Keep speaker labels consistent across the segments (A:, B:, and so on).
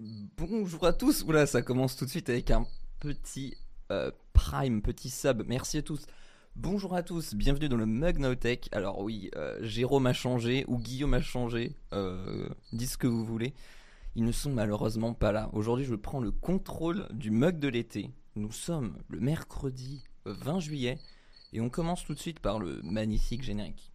A: Bonjour à tous. Oula, ça commence tout de suite avec un petit euh, prime, petit sub. Merci à tous. Bonjour à tous, bienvenue dans le Mug. Alors oui, euh, Jérôme a changé ou Guillaume a changé. Euh, dites ce que vous voulez. Ils ne sont malheureusement pas là. Aujourd'hui, je prends le contrôle du Mug de l'été. Nous sommes le mercredi 20 juillet et on commence tout de suite par le magnifique générique.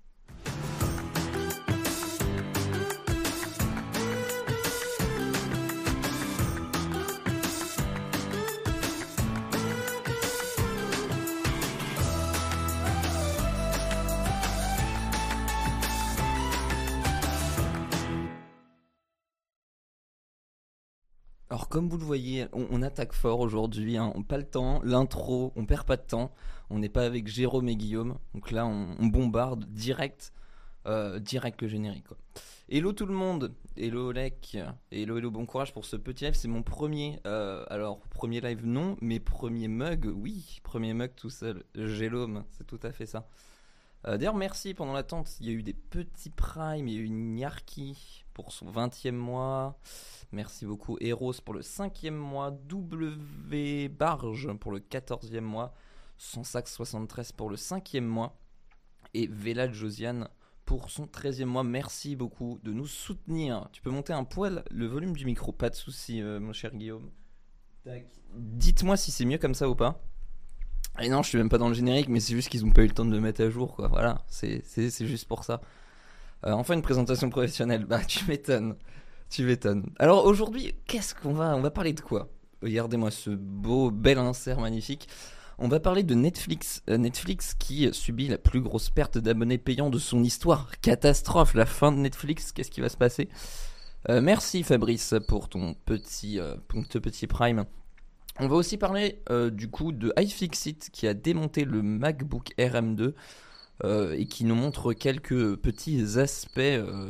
A: Comme vous le voyez, on, attaque fort aujourd'hui, hein. on pas le temps, l'intro, on perd pas de temps, on n'est pas avec Jérôme et Guillaume, donc là on, bombarde direct, euh, direct le générique. Hello tout le monde, hello Olek, hello hello bon courage pour ce petit live, c'est mon premier, euh, alors premier live non, mais premier mug, oui, premier mug tout seul, Jérôme, c'est tout à fait ça. Euh, D'ailleurs merci pendant l'attente, il y a eu des petits primes, il y a eu Nyarki pour son 20e mois. Merci beaucoup Eros pour le cinquième mois, W Barge pour le 14e mois, Sansax 73 pour le cinquième mois et Vela Josiane pour son 13e mois. Merci beaucoup de nous soutenir. Tu peux monter un poil le volume du micro, pas de souci euh, mon cher Guillaume. Dites-moi si c'est mieux comme ça ou pas. Et non, je suis même pas dans le générique, mais c'est juste qu'ils ont pas eu le temps de le mettre à jour, quoi. Voilà, c'est juste pour ça. Euh, enfin, une présentation professionnelle. Bah, tu m'étonnes. Tu m'étonnes. Alors aujourd'hui, qu'est-ce qu'on va On va parler de quoi? Regardez-moi ce beau, bel insert magnifique. On va parler de Netflix. Euh, Netflix qui subit la plus grosse perte d'abonnés payants de son histoire. Catastrophe, la fin de Netflix. Qu'est-ce qui va se passer? Euh, Merci Fabrice pour ton petit, pour ton petit prime. On va aussi parler euh, du coup de iFixit qui a démonté le MacBook RM2 euh, et qui nous montre quelques petits aspects euh,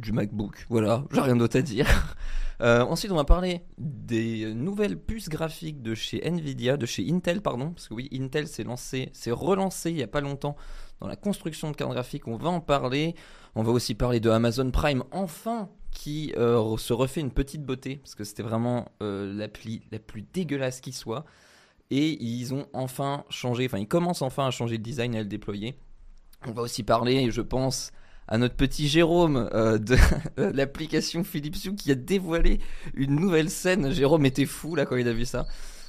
A: du MacBook. Voilà, j'ai rien d'autre à dire. Ensuite, on va parler des nouvelles puces graphiques de chez Nvidia, de chez Intel, pardon, parce que oui, Intel s'est lancé, s'est relancé il y a pas longtemps dans la construction de cartes graphiques. On va en parler. On va aussi parler de Amazon Prime, enfin, qui euh, se refait une petite beauté, parce que c'était vraiment euh, l'appli la plus dégueulasse qui soit. Et ils ont enfin changé, enfin, ils commencent enfin à changer le design et à le déployer. On va aussi parler, je pense, à notre petit Jérôme euh, de l'application Philips qui a dévoilé une nouvelle scène. Jérôme était fou là quand il a vu ça.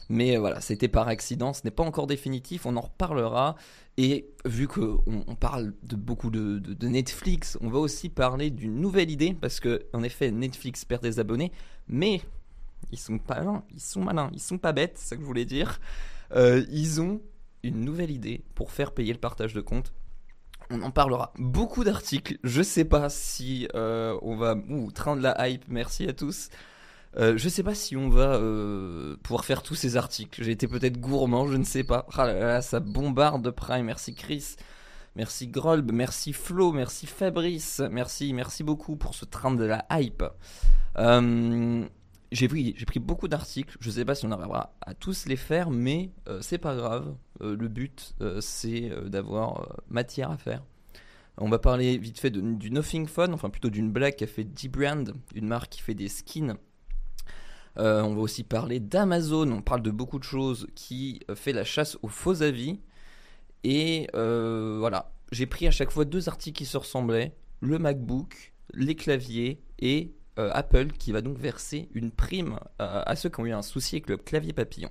A: Mais euh, voilà, c'était par accident, ce n'est pas encore définitif, on en reparlera. Et vu qu'on on parle de beaucoup de, Netflix, on va aussi parler d'une nouvelle idée, parce que en effet, Netflix perd des abonnés, mais ils sont pas malins, ils sont malins, ils sont pas bêtes, c'est ça que je voulais dire. Euh, ils ont une nouvelle idée pour faire payer le partage de compte. On en parlera. Beaucoup d'articles. Je sais pas si euh, on va. Ouh, train de la hype. Merci à tous. Euh, je sais pas si on va euh, pouvoir faire tous ces articles. J'ai été peut-être gourmand, je ne sais pas. Ah là là, ça bombarde de Prime. Merci Chris. Merci Grolb. Merci Flo. Merci Fabrice. Merci, merci beaucoup pour ce train de la hype. Euh, j'ai pris, beaucoup d'articles. Je sais pas si on arrivera à tous les faire, mais c'est pas grave. Le but, c'est d'avoir matière à faire. On va parler vite fait du Nothing Fun, enfin plutôt d'une blague qu'a fait D-Brand, une marque qui fait des skins. Euh, on va aussi parler d'Amazon, on parle de beaucoup de choses qui euh, fait la chasse aux faux avis. Et euh, voilà, j'ai pris à chaque fois deux articles qui se ressemblaient, le MacBook, les claviers et Apple qui va donc verser une prime à, ceux qui ont eu un souci avec le clavier papillon.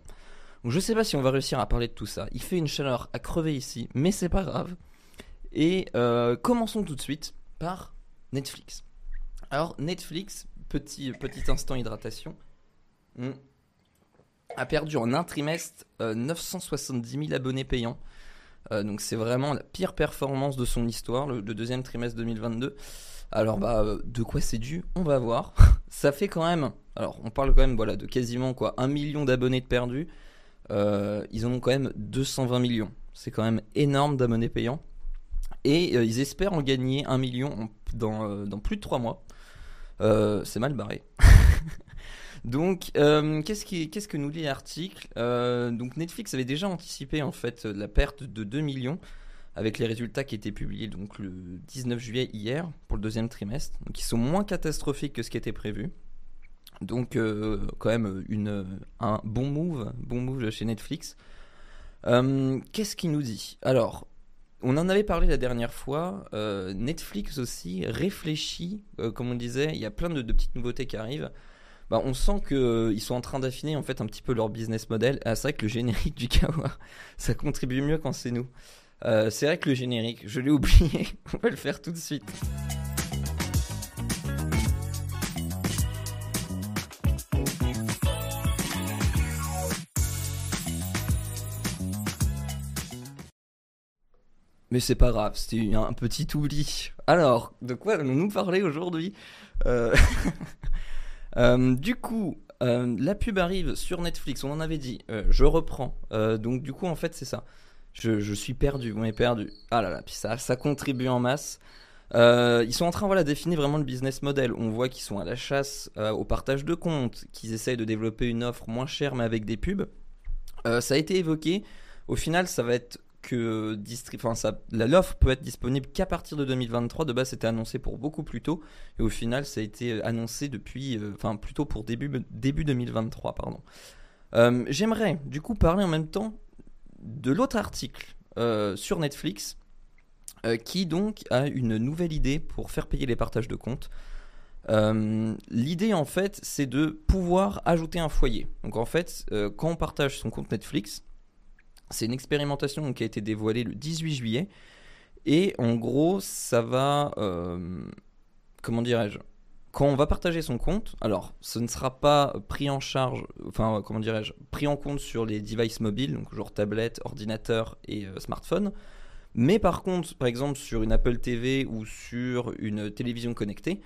A: Donc je sais pas si on va réussir à parler de tout ça. Il fait une chaleur à crever ici, mais c'est pas grave. Et commençons tout de suite par Netflix. Alors Netflix, petit, petit instant hydratation, hmm, a perdu en un trimestre euh, 970 000 abonnés payants. Euh, donc c'est vraiment la pire performance de son histoire, le, deuxième trimestre 2022. Alors bah euh, de quoi c'est dû On va voir. Ça fait quand même. Alors on parle quand même voilà de quasiment quoi un million d'abonnés de perdus. Euh, ils en ont quand même 220 millions. C'est quand même énorme d'abonnés payants. Et euh, ils espèrent en gagner un million dans, euh, dans plus de trois mois. Euh, c'est mal barré. donc, euh, qu'est-ce, qui, qu'est-ce que nous dit l'article? Euh, Donc, Netflix avait déjà anticipé en fait la perte de 2 millions avec les résultats qui étaient publiés donc le 19 juillet hier pour le deuxième trimestre. Donc, ils sont moins catastrophiques que ce qui était prévu. Donc quand même une, un bon move, bon move chez Netflix. Qu'est-ce qu'il nous dit? Alors, on en avait parlé la dernière fois. Netflix aussi réfléchit, comme on disait, il y a plein de, petites nouveautés qui arrivent. Bah, on sent qu'ils sont en train d'affiner en fait un petit peu leur business model. Ah, c'est vrai que le générique du Kawa, ça contribue mieux quand c'est nous. Euh, c'est vrai que le générique, je l'ai oublié. On va le faire tout de suite. Mais c'est pas grave, c'était un petit oubli. Alors, de quoi allons-nous parler aujourd'hui? Euh, euh, Du coup, la pub arrive sur Netflix, on en avait dit. je reprends. donc, du coup, en fait, c'est ça. Je, suis perdu, on est perdu. Ah là là, puis ça, ça contribue en masse. Euh, ils sont en train voilà, de définir vraiment le business model. On voit qu'ils sont à la chasse euh, au partage de comptes, qu'ils essayent de développer une offre moins chère mais avec des pubs. Euh, ça a été évoqué. Au final, ça va être que l'offre peut être disponible qu'à partir de 2023. De base, c'était annoncé pour beaucoup plus tôt. Et au final, ça a été annoncé depuis, enfin, plutôt pour début, début 2023, pardon. J'aimerais du coup parler en même temps de l'autre article euh, sur Netflix euh, qui donc a une nouvelle idée pour faire payer les partages de comptes. Euh, l'idée en fait c'est de pouvoir ajouter un foyer. Donc en fait quand on partage son compte Netflix, c'est une expérimentation qui a été dévoilée le 18 juillet et en gros ça va comment dirais-je? Quand on va partager son compte, alors ce ne sera pas pris en charge, enfin comment dirais-je, pris en compte sur les devices mobiles, donc genre tablette, ordinateur et euh, smartphone. Mais par contre, par exemple sur une Apple TV ou sur une télévision connectée,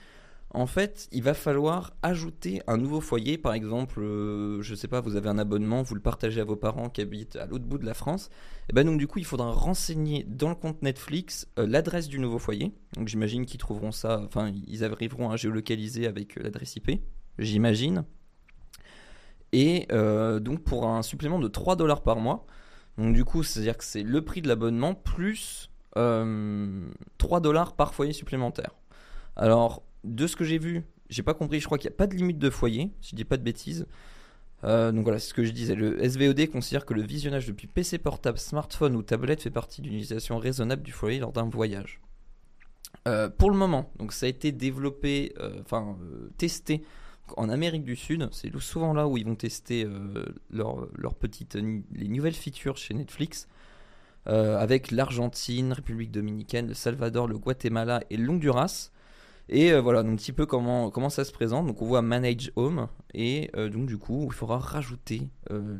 A: en fait, il va falloir ajouter un nouveau foyer. Par exemple, euh, je ne sais pas, vous avez un abonnement, vous le partagez à vos parents qui habitent à l'autre bout de la France. Et ben donc du coup, il faudra renseigner dans le compte Netflix euh, l'adresse du nouveau foyer. Donc j'imagine qu'ils trouveront ça, enfin ils arriveront à géolocaliser avec euh, l'adresse IP, j'imagine. Et donc pour un supplément de 3 dollars par mois. Donc du coup, c'est-à-dire que c'est le prix de l'abonnement plus 3 dollars par foyer supplémentaire. Alors de ce que j'ai vu, j'ai pas compris, je crois qu'il n'y a pas de limite de foyer, si je dis pas de bêtises. Euh, donc voilà, c'est ce que je disais. Le SVOD considère que le visionnage depuis PC portable, smartphone ou tablette fait partie d'une utilisation raisonnable du foyer lors d'un voyage. Euh, pour le moment, donc ça a été développé, euh, enfin testé en Amérique du Sud. C'est souvent là où ils vont tester leurs petites, les nouvelles features chez Netflix. avec l'Argentine, République Dominicaine, le Salvador, le Guatemala et l'Honduras. Et euh, voilà, donc un petit peu comment, comment ça se présente. Donc on voit Manage Home et euh, donc du coup il faudra rajouter euh,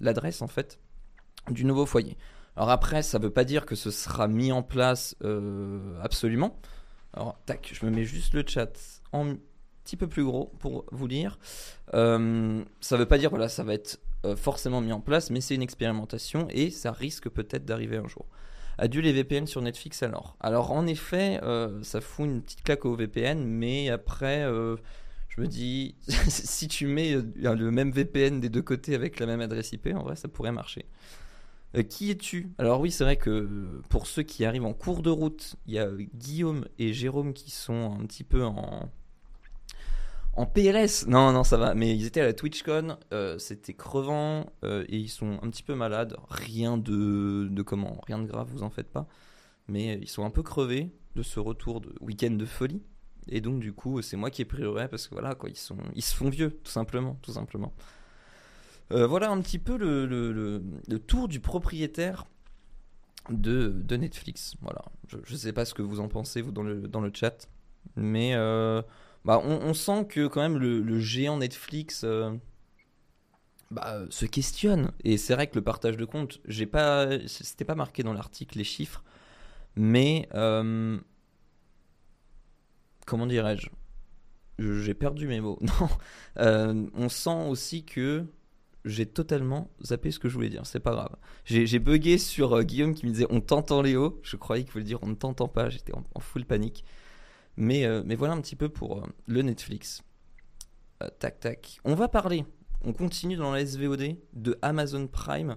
A: l'adresse en fait du nouveau foyer. Alors après, ça ne veut pas dire que ce sera mis en place absolument. Alors tac, je me mets juste le chat en petit peu plus gros pour vous lire. ça ne veut pas dire voilà, ça va être forcément mis en place, mais c'est une expérimentation et ça risque peut-être d'arriver un jour. Adieu les VPN sur Netflix alors. Alors en effet, euh, ça fout une petite claque au VPN, mais après, euh, je me dis, si tu mets euh, le même VPN des deux côtés avec la même adresse IP, en vrai, ça pourrait marcher. qui es-tu? Alors oui, c'est vrai que pour ceux qui arrivent en cours de route, il y a Guillaume et Jérôme qui sont un petit peu en, en PLS Non, non, ça va. Mais ils étaient à la TwitchCon, euh, c'était crevant euh, et ils sont un petit peu malades. Rien de, de comment, rien de grave, vous en faites pas. Mais ils sont un peu crevés de ce retour de week-end de folie. Et donc du coup, c'est moi qui ai pris parce que voilà quoi, ils sont, se font vieux, tout simplement, tout simplement. Euh, voilà un petit peu le, tour du propriétaire de, Netflix. Voilà, je, ne sais pas ce que vous en pensez vous dans le chat, mais bah, on, sent que quand même le, géant Netflix euh, bah, se questionne. Et c'est vrai que le partage de compte, j'ai pas, c'était pas marqué dans l'article les chiffres, mais euh, comment dirais-je? J'ai perdu mes mots. Non, euh, on sent aussi que j'ai totalement zappé ce que je voulais dire. C'est pas grave. J'ai bugué sur Guillaume qui me disait on t'entend Léo. Je croyais qu'il voulait dire on ne t'entend pas. J'étais en, full panique. Mais, euh, mais voilà un petit peu pour euh, le Netflix. Euh, tac, tac. On va parler, on continue dans la SVOD de Amazon Prime.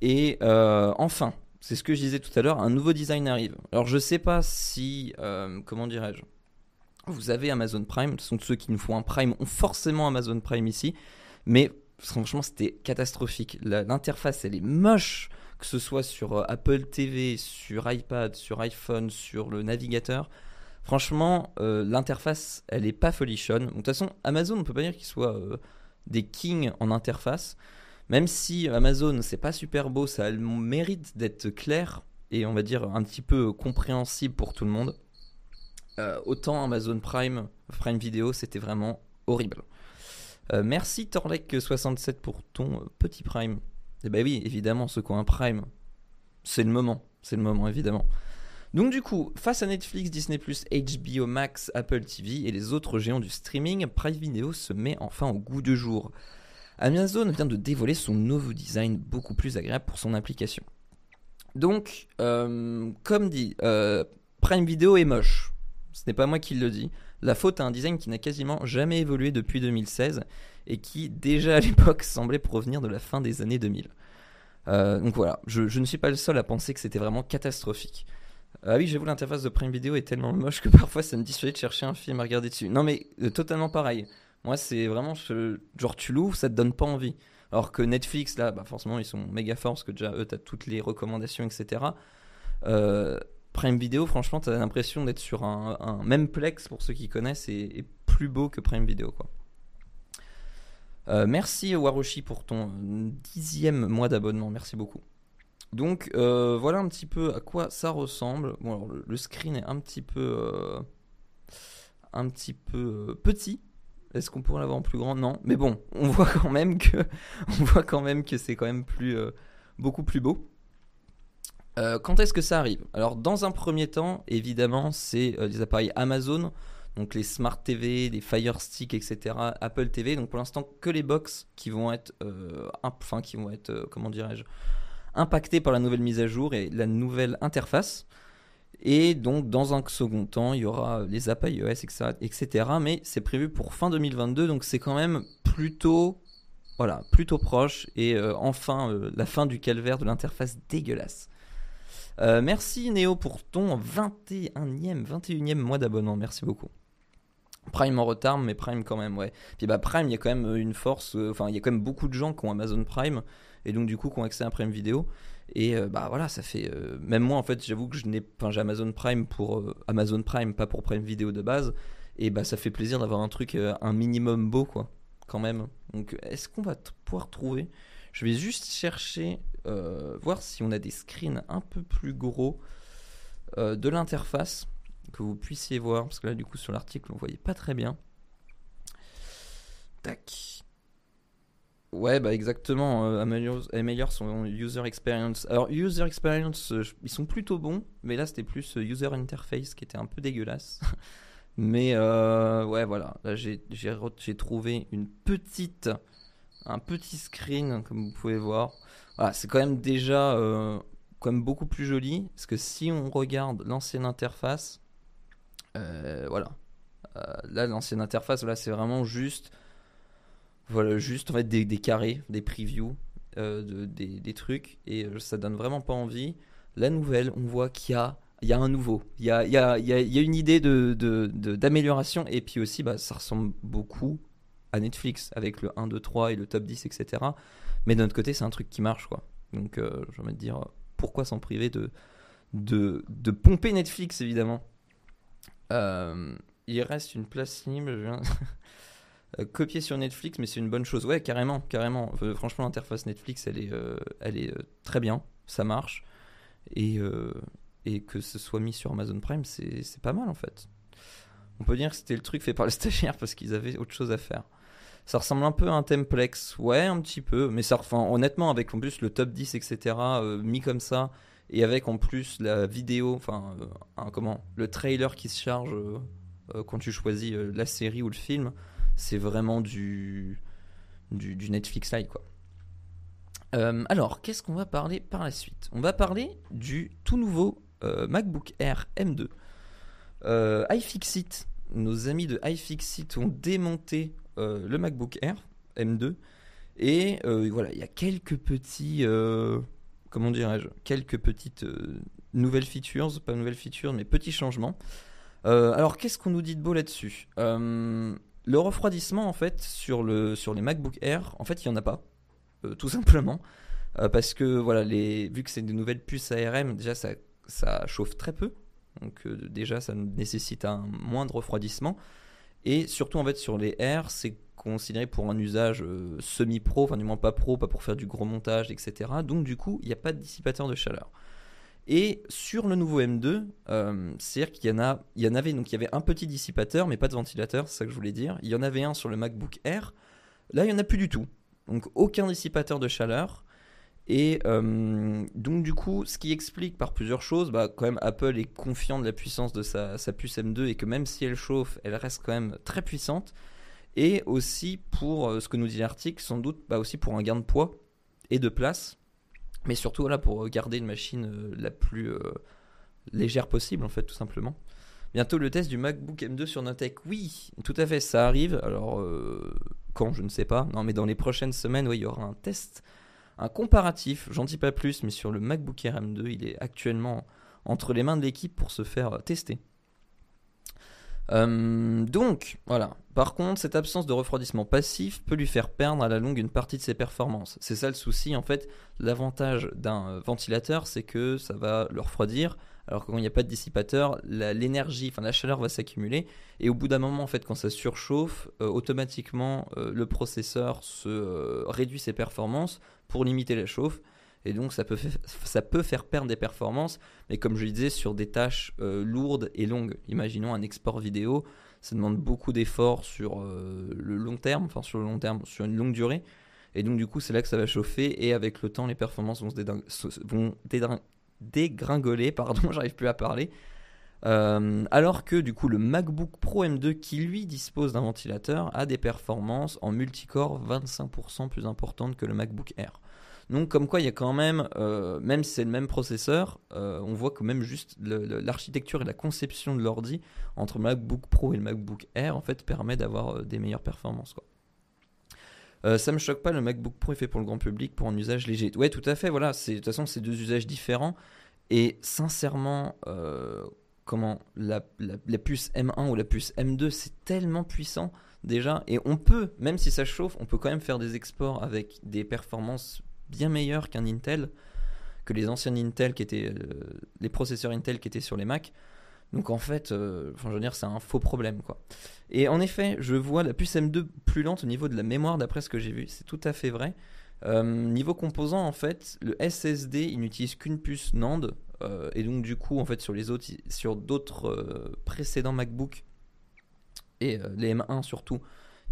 A: Et enfin, c'est ce que je disais tout à l'heure, un nouveau design arrive. Alors je sais pas si, comment dirais-je, vous avez Amazon Prime. Ce sont ceux qui nous font un Prime ont forcément Amazon Prime ici. Mais franchement, c'était catastrophique. L'interface, elle est moche, que ce soit sur Apple TV, sur iPad, sur iPhone, sur le navigateur. Franchement, euh, l'interface, elle est pas folichonne. De toute façon, Amazon, on peut pas dire qu'ils soient euh, des kings en interface. Même si Amazon, c'est pas super beau, ça a mérite d'être clair et on va dire un petit peu compréhensible pour tout le monde. autant Amazon Prime, Prime Video, c'était vraiment horrible. Euh, merci Torlek67 pour ton euh, petit Prime. Et eh bah ben oui, évidemment, ceux qui ont un Prime, c'est le moment. C'est le moment, évidemment. Donc du coup, face à Netflix, Disney+, HBO Max, Apple TV et les autres géants du streaming, Prime Video se met enfin au goût du jour. Amazon vient de dévoiler son nouveau design beaucoup plus agréable pour son application. Donc, euh, comme dit, Prime Video est moche. Ce n'est pas moi qui le dis. La faute à un design qui n'a quasiment jamais évolué depuis 2016 et qui déjà à l'époque semblait provenir de la fin des années 2000. Euh, donc voilà, je, ne suis pas le seul à penser que c'était vraiment catastrophique. Ah oui, j'avoue, l'interface de Prime Video est tellement moche que parfois ça me dissuade de chercher un film à regarder dessus. Non mais euh, totalement pareil. Moi c'est vraiment, genre tu l'ouvres, ça te donne pas envie. Alors que Netflix, là, bah forcément ils sont méga forts parce que déjà eux, t'as toutes les recommandations, etc. Euh, Prime Video, franchement, t'as l'impression d'être sur un, même plex pour ceux qui connaissent et, plus beau que Prime Video, quoi. Euh, merci Waroshi pour ton dixième mois d'abonnement, merci beaucoup. Donc euh, voilà un petit peu à quoi ça ressemble. Bon alors le, screen est un petit peu euh, un petit. Est-ce qu'on pourrait l'avoir en plus grand? Non, mais bon, on voit quand même que c'est quand même plus beaucoup plus beau. Euh, quand est-ce que ça arrive? Alors, dans un premier temps, évidemment, c'est euh, des appareils Amazon, donc les Smart TV, les Fire Stick, etc., Apple TV. Donc, pour l'instant, que les box qui vont être, euh, enfin, qui vont être, comment dirais-je, impactés par la nouvelle mise à jour et la nouvelle interface. Et donc, dans un second temps, il y aura les appareils iOS, etc., etc. Mais c'est prévu pour fin 2022, donc c'est quand même plutôt, voilà, plutôt proche. Et enfin, la fin du calvaire de l'interface dégueulasse. Euh, merci Néo pour ton 21e, 21e mois d'abonnement. Merci beaucoup. Prime en retard, mais Prime quand même, ouais. Puis bah Prime, il y a quand même une force, euh, enfin il y a quand même beaucoup de gens qui ont Amazon Prime et donc du coup qui ont accès à Prime Vidéo. Et euh, bah voilà, ça fait. même moi en fait, j'avoue que je n'ai, enfin j'ai Amazon Prime pour Amazon Prime, pas pour Prime Vidéo de base. Et bah ça fait plaisir d'avoir un truc, un minimum beau quoi, quand même. Donc est-ce qu'on va pouvoir trouver? Je vais juste chercher euh, voir si on a des screens un peu plus gros euh, de l'interface que vous puissiez voir parce que là du coup sur l'article on voyait pas très bien tac ouais bah exactement euh, améliore, son user experience alors user experience ils sont plutôt bons mais là c'était plus user interface qui était un peu dégueulasse mais ouais voilà là j'ai trouvé une petite un petit screen comme vous pouvez voir c'est quand même déjà euh, quand même beaucoup plus joli. Parce que si on regarde l'ancienne interface, euh, voilà. Euh, là, l'ancienne interface, là, c'est vraiment juste. Voilà, juste en fait des, carrés, des previews, de, des, trucs. Et ça donne vraiment pas envie. La nouvelle, on voit qu'il y a il y a un nouveau. Il y a, il y a, il y a une idée d'amélioration. De, et puis aussi, bah, ça ressemble beaucoup à Netflix avec le 1, 2, 3 et le top 10, etc. Mais d'un autre côté, c'est un truc qui marche, quoi. Donc, euh, j'ai envie de dire, pourquoi s'en priver de, de, de, pomper Netflix, évidemment euh, Il reste une place libre, viens. copier sur Netflix, mais c'est une bonne chose. Ouais, carrément, carrément. Euh, franchement, l'interface Netflix, elle est, elle est très bien, ça marche. Et, et que ce soit mis sur Amazon Prime, c'est pas mal en fait. On peut dire que c'était le truc fait par les stagiaires parce qu'ils avaient autre chose à faire. Ça ressemble un peu à un Templex, ouais, un petit peu, mais ça, enfin, honnêtement, avec en plus le top 10, etc., euh, mis comme ça, et avec en plus la vidéo, enfin, euh, comment, le trailer qui se charge euh, quand tu choisis la série ou le film, c'est vraiment du, du, Netflix Live, quoi. alors, qu'est-ce qu'on va parler par la suite? On va parler du tout nouveau MacBook Air M2. iFixit, nos amis de iFixit ont démonté euh, le MacBook Air M2. Et euh, voilà, il y a quelques petits, euh, comment dirais-je, quelques petites nouvelles features, pas nouvelles features, mais petits changements. alors qu'est-ce qu'on nous dit de beau là-dessus? Le refroidissement en fait sur, le, sur les MacBook Air, en fait il n'y en a pas, tout simplement. parce que voilà, les, vu que c'est des nouvelles puces ARM, déjà ça, chauffe très peu. Donc déjà ça nécessite un moindre refroidissement. Et surtout en fait sur les Air, c'est considéré pour un usage euh, semi-pro, enfin du moins pas pro, pas pour faire du gros montage, etc. Donc du coup, il n'y a pas de dissipateur de chaleur. Et sur le nouveau M2, euh, c'est-à-dire qu'il y en avait donc il y avait un petit dissipateur, mais pas de ventilateur, c'est ça que je voulais dire. Il y en avait un sur le MacBook Air. Là, il y en a plus du tout. Donc aucun dissipateur de chaleur. Et euh, donc du coup, ce qui explique par plusieurs choses, bah, quand même Apple est confiant de la puissance de sa, sa, puce M2 et que même si elle chauffe, elle reste quand même très puissante et aussi pour euh, ce que nous dit l'article, sans doute bah, aussi pour un gain de poids et de place, mais surtout voilà, pour garder une machine euh, la plus euh, légère possible en fait tout simplement. Bientôt le test du MacBook M2 sur Notech. Oui, tout à fait, ça arrive. Alors quand, je ne sais pas. Non, mais dans les prochaines semaines, oui, il y aura un test, un comparatif. J'en dis pas plus, mais sur le MacBook Air M2, il est actuellement entre les mains de l'équipe pour se faire tester. Euh, donc, voilà. Par contre, cette absence de refroidissement passif peut lui faire perdre à la longue une partie de ses performances. C'est ça le souci, en fait. L'avantage d'un euh, ventilateur, c'est que ça va le refroidir, alors que quand il n'y a pas de dissipateur, l'énergie, enfin la chaleur va s'accumuler, et au bout d'un moment, en fait, quand ça surchauffe, euh, automatiquement, le processeur se réduit ses performances pour limiter la chauffe, et donc ça peut, faire perdre des performances, mais comme je le disais, sur des tâches euh, lourdes et longues. Imaginons un export vidéo, ça demande beaucoup d'efforts sur euh, le long terme, enfin sur le long terme, sur une longue durée, et donc du coup c'est là que ça va chauffer, et avec le temps les performances vont, se dégringoler, pardon, j'arrive plus à parler. Euh, alors que du coup le MacBook Pro M2 qui lui dispose d'un ventilateur a des performances en multicore 25% plus importantes que le MacBook Air. Donc comme quoi il y a quand même, euh, même si c'est le même processeur, euh, on voit que même juste l'architecture et la conception de l'ordi entre le MacBook Pro et le MacBook Air en fait permet d'avoir euh, des meilleures performances. Quoi. ça me choque pas, le MacBook Pro est fait pour le grand public, pour un usage léger. Ouais, tout à fait, voilà, de toute façon, c'est deux usages différents. Et sincèrement, comment la, puce M1 ou la puce M2, c'est tellement puissant déjà. Et on peut, même si ça chauffe, on peut quand même faire des exports avec des performances bien meilleur qu'un Intel, que les anciens Intel qui étaient, euh, les processeurs Intel qui étaient sur les Mac. Donc en fait, euh, je veux dire, c'est un faux problème quoi. Et en effet, je vois la puce M2 plus lente au niveau de la mémoire d'après ce que j'ai vu, c'est tout à fait vrai. Euh, niveau composant, en fait, le SSD, il n'utilise qu'une puce NAND, et donc du coup, en fait, sur les autres, sur d'autres précédents MacBook et les M1 surtout,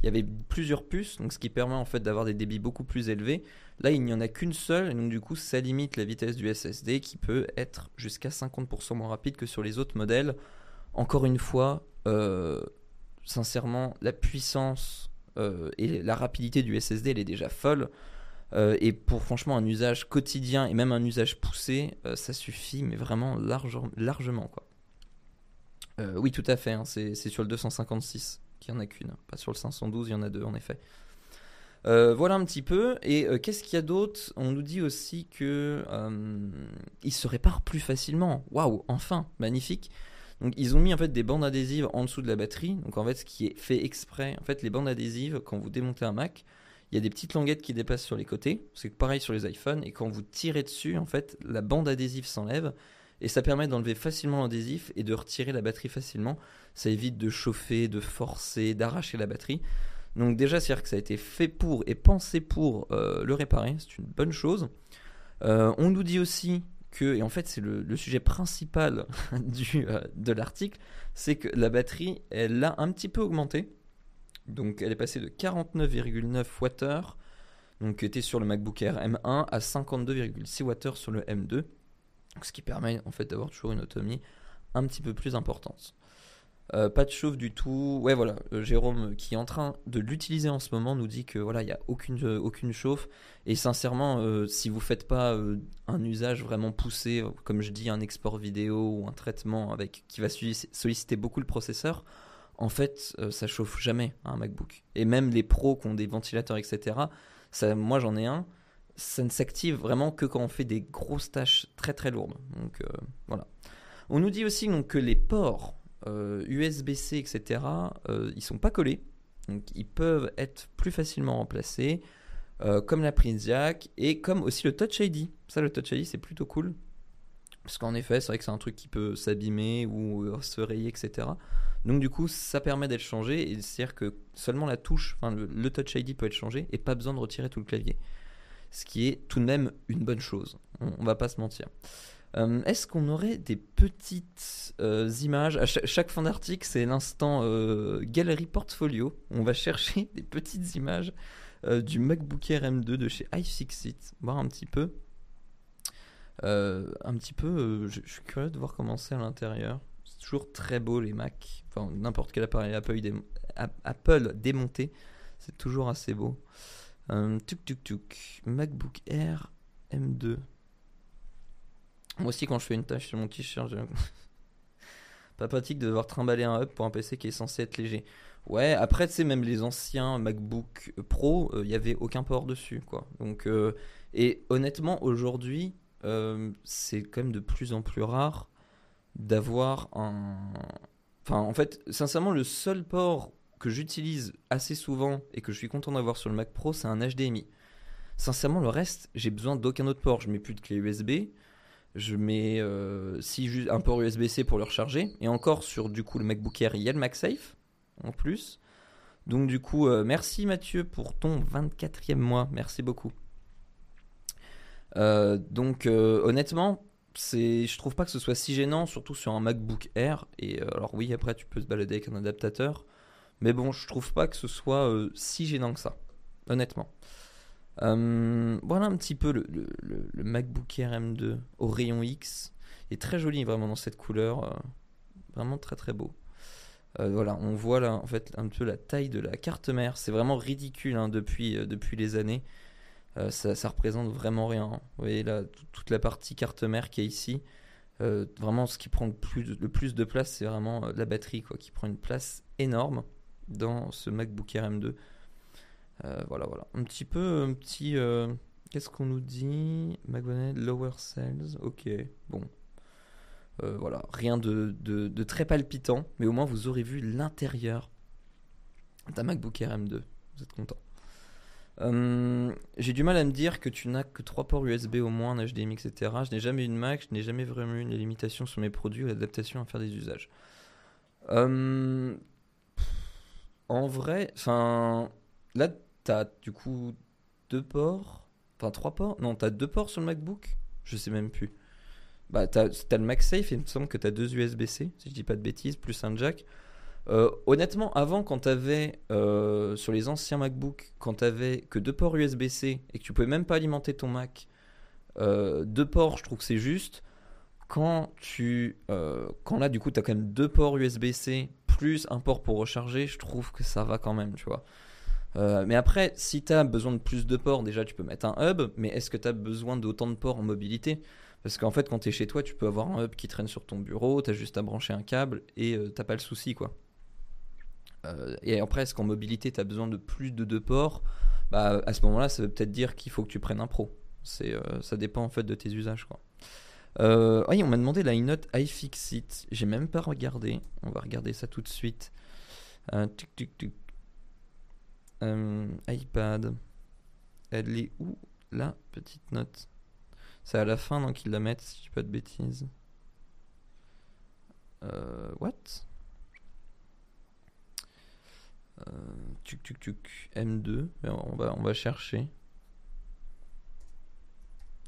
A: il y avait plusieurs puces, donc ce qui permet en fait d'avoir des débits beaucoup plus élevés. Là, il n'y en a qu'une seule, et donc du coup, ça limite la vitesse du SSD qui peut être jusqu'à 50% moins rapide que sur les autres modèles. Encore une fois, euh, sincèrement, la puissance euh, et la rapidité du SSD, elle est déjà folle. Euh, et pour franchement un usage quotidien et même un usage poussé, ça suffit, mais vraiment largement oui, tout à fait, hein, c'est sur le 256 qu'il n'y en a qu'une. Pas sur le 512, il y en a deux en effet. Euh, voilà un petit peu. Et euh, qu'est-ce qu'il y a d'autre? On nous dit aussi que euh, il se répare plus facilement. Waouh, enfin, magnifique. Donc ils ont mis en fait des bandes adhésives en dessous de la batterie. Donc en fait, ce qui est fait exprès, en fait, les bandes adhésives, quand vous démontez un Mac, il y a des petites languettes qui dépassent sur les côtés. C'est pareil sur les iPhones. Et quand vous tirez dessus, en fait, la bande adhésive s'enlève et ça permet d'enlever facilement l'adhésif et de retirer la batterie facilement. Ça évite de chauffer, de forcer, d'arracher la batterie. Donc déjà, c'est-à-dire que ça a été fait pour et pensé pour euh, le réparer, c'est une bonne chose. Euh, on nous dit aussi que, et en fait c'est le, sujet principal du, euh, de l'article, c'est que la batterie, elle a un petit peu augmenté. Donc elle est passée de 49,9 Wh, donc qui était sur le MacBook Air M1, à 52,6 Wh sur le M2 ce qui permet en fait d'avoir toujours une autonomie un petit peu plus importante. Euh, pas de chauffe du tout. Ouais, voilà. Euh, Jérôme, qui est en train de l'utiliser en ce moment, nous dit que voilà, il n'y a aucune, euh, aucune chauffe. Et sincèrement, si vous faites pas un usage vraiment poussé, comme je dis, un export vidéo ou un traitement avec qui va solliciter beaucoup le processeur, en fait, ça chauffe jamais un MacBook. Et même les pros qui ont des ventilateurs, etc. Ça, moi, j'en ai un ça ne s'active vraiment que quand on fait des grosses tâches très très lourdes. Donc euh, voilà. On nous dit aussi donc, que les ports USB-C, etc., ils sont pas collés. Donc ils peuvent être plus facilement remplacés, comme la prise et comme aussi le Touch ID. Ça, le Touch ID, c'est plutôt cool. Parce qu'en effet, c'est vrai que c'est un truc qui peut s'abîmer ou se rayer, etc. Donc du coup, ça permet d'être changé, c'est-à-dire que seulement la touche, enfin le, Touch ID peut être changé et pas besoin de retirer tout le clavier. Ce qui est tout de même une bonne chose, on, va pas se mentir. Euh, est-ce qu'on aurait des petites euh, images? À chaque, fin d'article, c'est l'instant euh, Gallery Portfolio. On va chercher des petites images du MacBook Air M2 de chez iFixit, voir un petit peu. un petit peu, je, suis curieux de voir comment c'est à l'intérieur toujours très beau les Mac. Enfin, n'importe quel appareil Apple, Apple démonté, c'est toujours assez beau. Euh, tuk tuk tuk. MacBook Air M2. Moi aussi, quand je fais une tâche sur mon t-shirt, pas pratique de devoir trimballer un hub pour un PC qui est censé être léger. Ouais, après, tu sais, même les anciens MacBook Pro, il euh, n'y avait aucun port dessus, quoi. Donc, euh, et honnêtement, aujourd'hui, c'est quand même de plus en plus rare d'avoir un. Enfin, en fait, sincèrement, le seul port que j'utilise assez souvent et que je suis content d'avoir sur le Mac Pro, c'est un HDMI. Sincèrement, le reste, j'ai besoin d'aucun autre port. Je mets plus de clé USB. Je mets euh, un port USB-C pour le recharger. Et encore sur du coup le MacBook Air, il y a le MagSafe en plus. Donc du coup, euh, merci Mathieu pour ton 24e mois. Merci beaucoup. Euh, donc honnêtement, c'est, je trouve pas que ce soit si gênant, surtout sur un MacBook Air. Et euh, alors oui, après tu peux te balader avec un adaptateur, mais bon, je trouve pas que ce soit euh, si gênant que ça, honnêtement. Euh, voilà un petit peu le, MacBook Air M2 au rayon X. Il est très joli vraiment dans cette couleur, vraiment très très beau. voilà, on voit là en fait un peu la taille de la carte mère. C'est vraiment ridicule hein, depuis, depuis les années. Euh, ça, représente vraiment rien. Vous voyez là, toute la partie carte mère qui est ici. Euh, vraiment, ce qui prend le plus, le plus de place, c'est vraiment euh, la batterie, quoi, qui prend une place énorme dans ce MacBook Air M2. Voilà, voilà. Un petit peu, un petit. Qu'est-ce qu'on nous dit? McDonald's lower sales. Ok, bon. voilà, rien de, très palpitant, mais au moins vous aurez vu l'intérieur d'un MacBook Air M2. Vous êtes content. Euh, j'ai du mal à me dire que tu n'as que 3 ports USB au moins, un HDMI, etc. Je n'ai jamais eu de Mac, je n'ai jamais vraiment eu une limitation sur mes produits ou l'adaptation à faire des usages. Euh, en vrai, enfin, là, tu as du coup deux ports, enfin trois ports? Non, tu as deux ports sur le MacBook? Je sais même plus. Bah, tu as, le MagSafe, il me semble que tu as deux USB-C, si je dis pas de bêtises, plus un jack. Euh, honnêtement, avant, quand tu avais euh, sur les anciens MacBook, quand tu avais que deux ports USB-C et que tu pouvais même pas alimenter ton Mac, euh, deux ports, je trouve que c'est juste. Quand tu, quand là, du coup, tu as quand même deux ports USB-C plus un port pour recharger, je trouve que ça va quand même, tu vois. Mais après, si tu as besoin de plus de ports, déjà tu peux mettre un hub, mais est-ce que tu as besoin d'autant de ports en mobilité? Parce qu'en fait, quand tu es chez toi, tu peux avoir un hub qui traîne sur ton bureau, tu juste à brancher un câble et t'as pas le souci, quoi. Euh, et après, est-ce qu'en mobilité, tu as besoin de plus de deux ports? Bah, À ce moment-là, ça veut peut-être dire qu'il faut que tu prennes un pro. C'est, euh, ça dépend en fait de tes usages. Quoi. Euh, oui, on m'a demandé la iNote iFixit. J'ai même pas regardé. On va regarder ça tout de suite. tuk, tuk, tuk. iPad. Elle est où la petite note? C'est à la fin donc ils la mettent si je dis pas de bêtises. what? Euh, tuc tuc tuc M2. On va, on va chercher.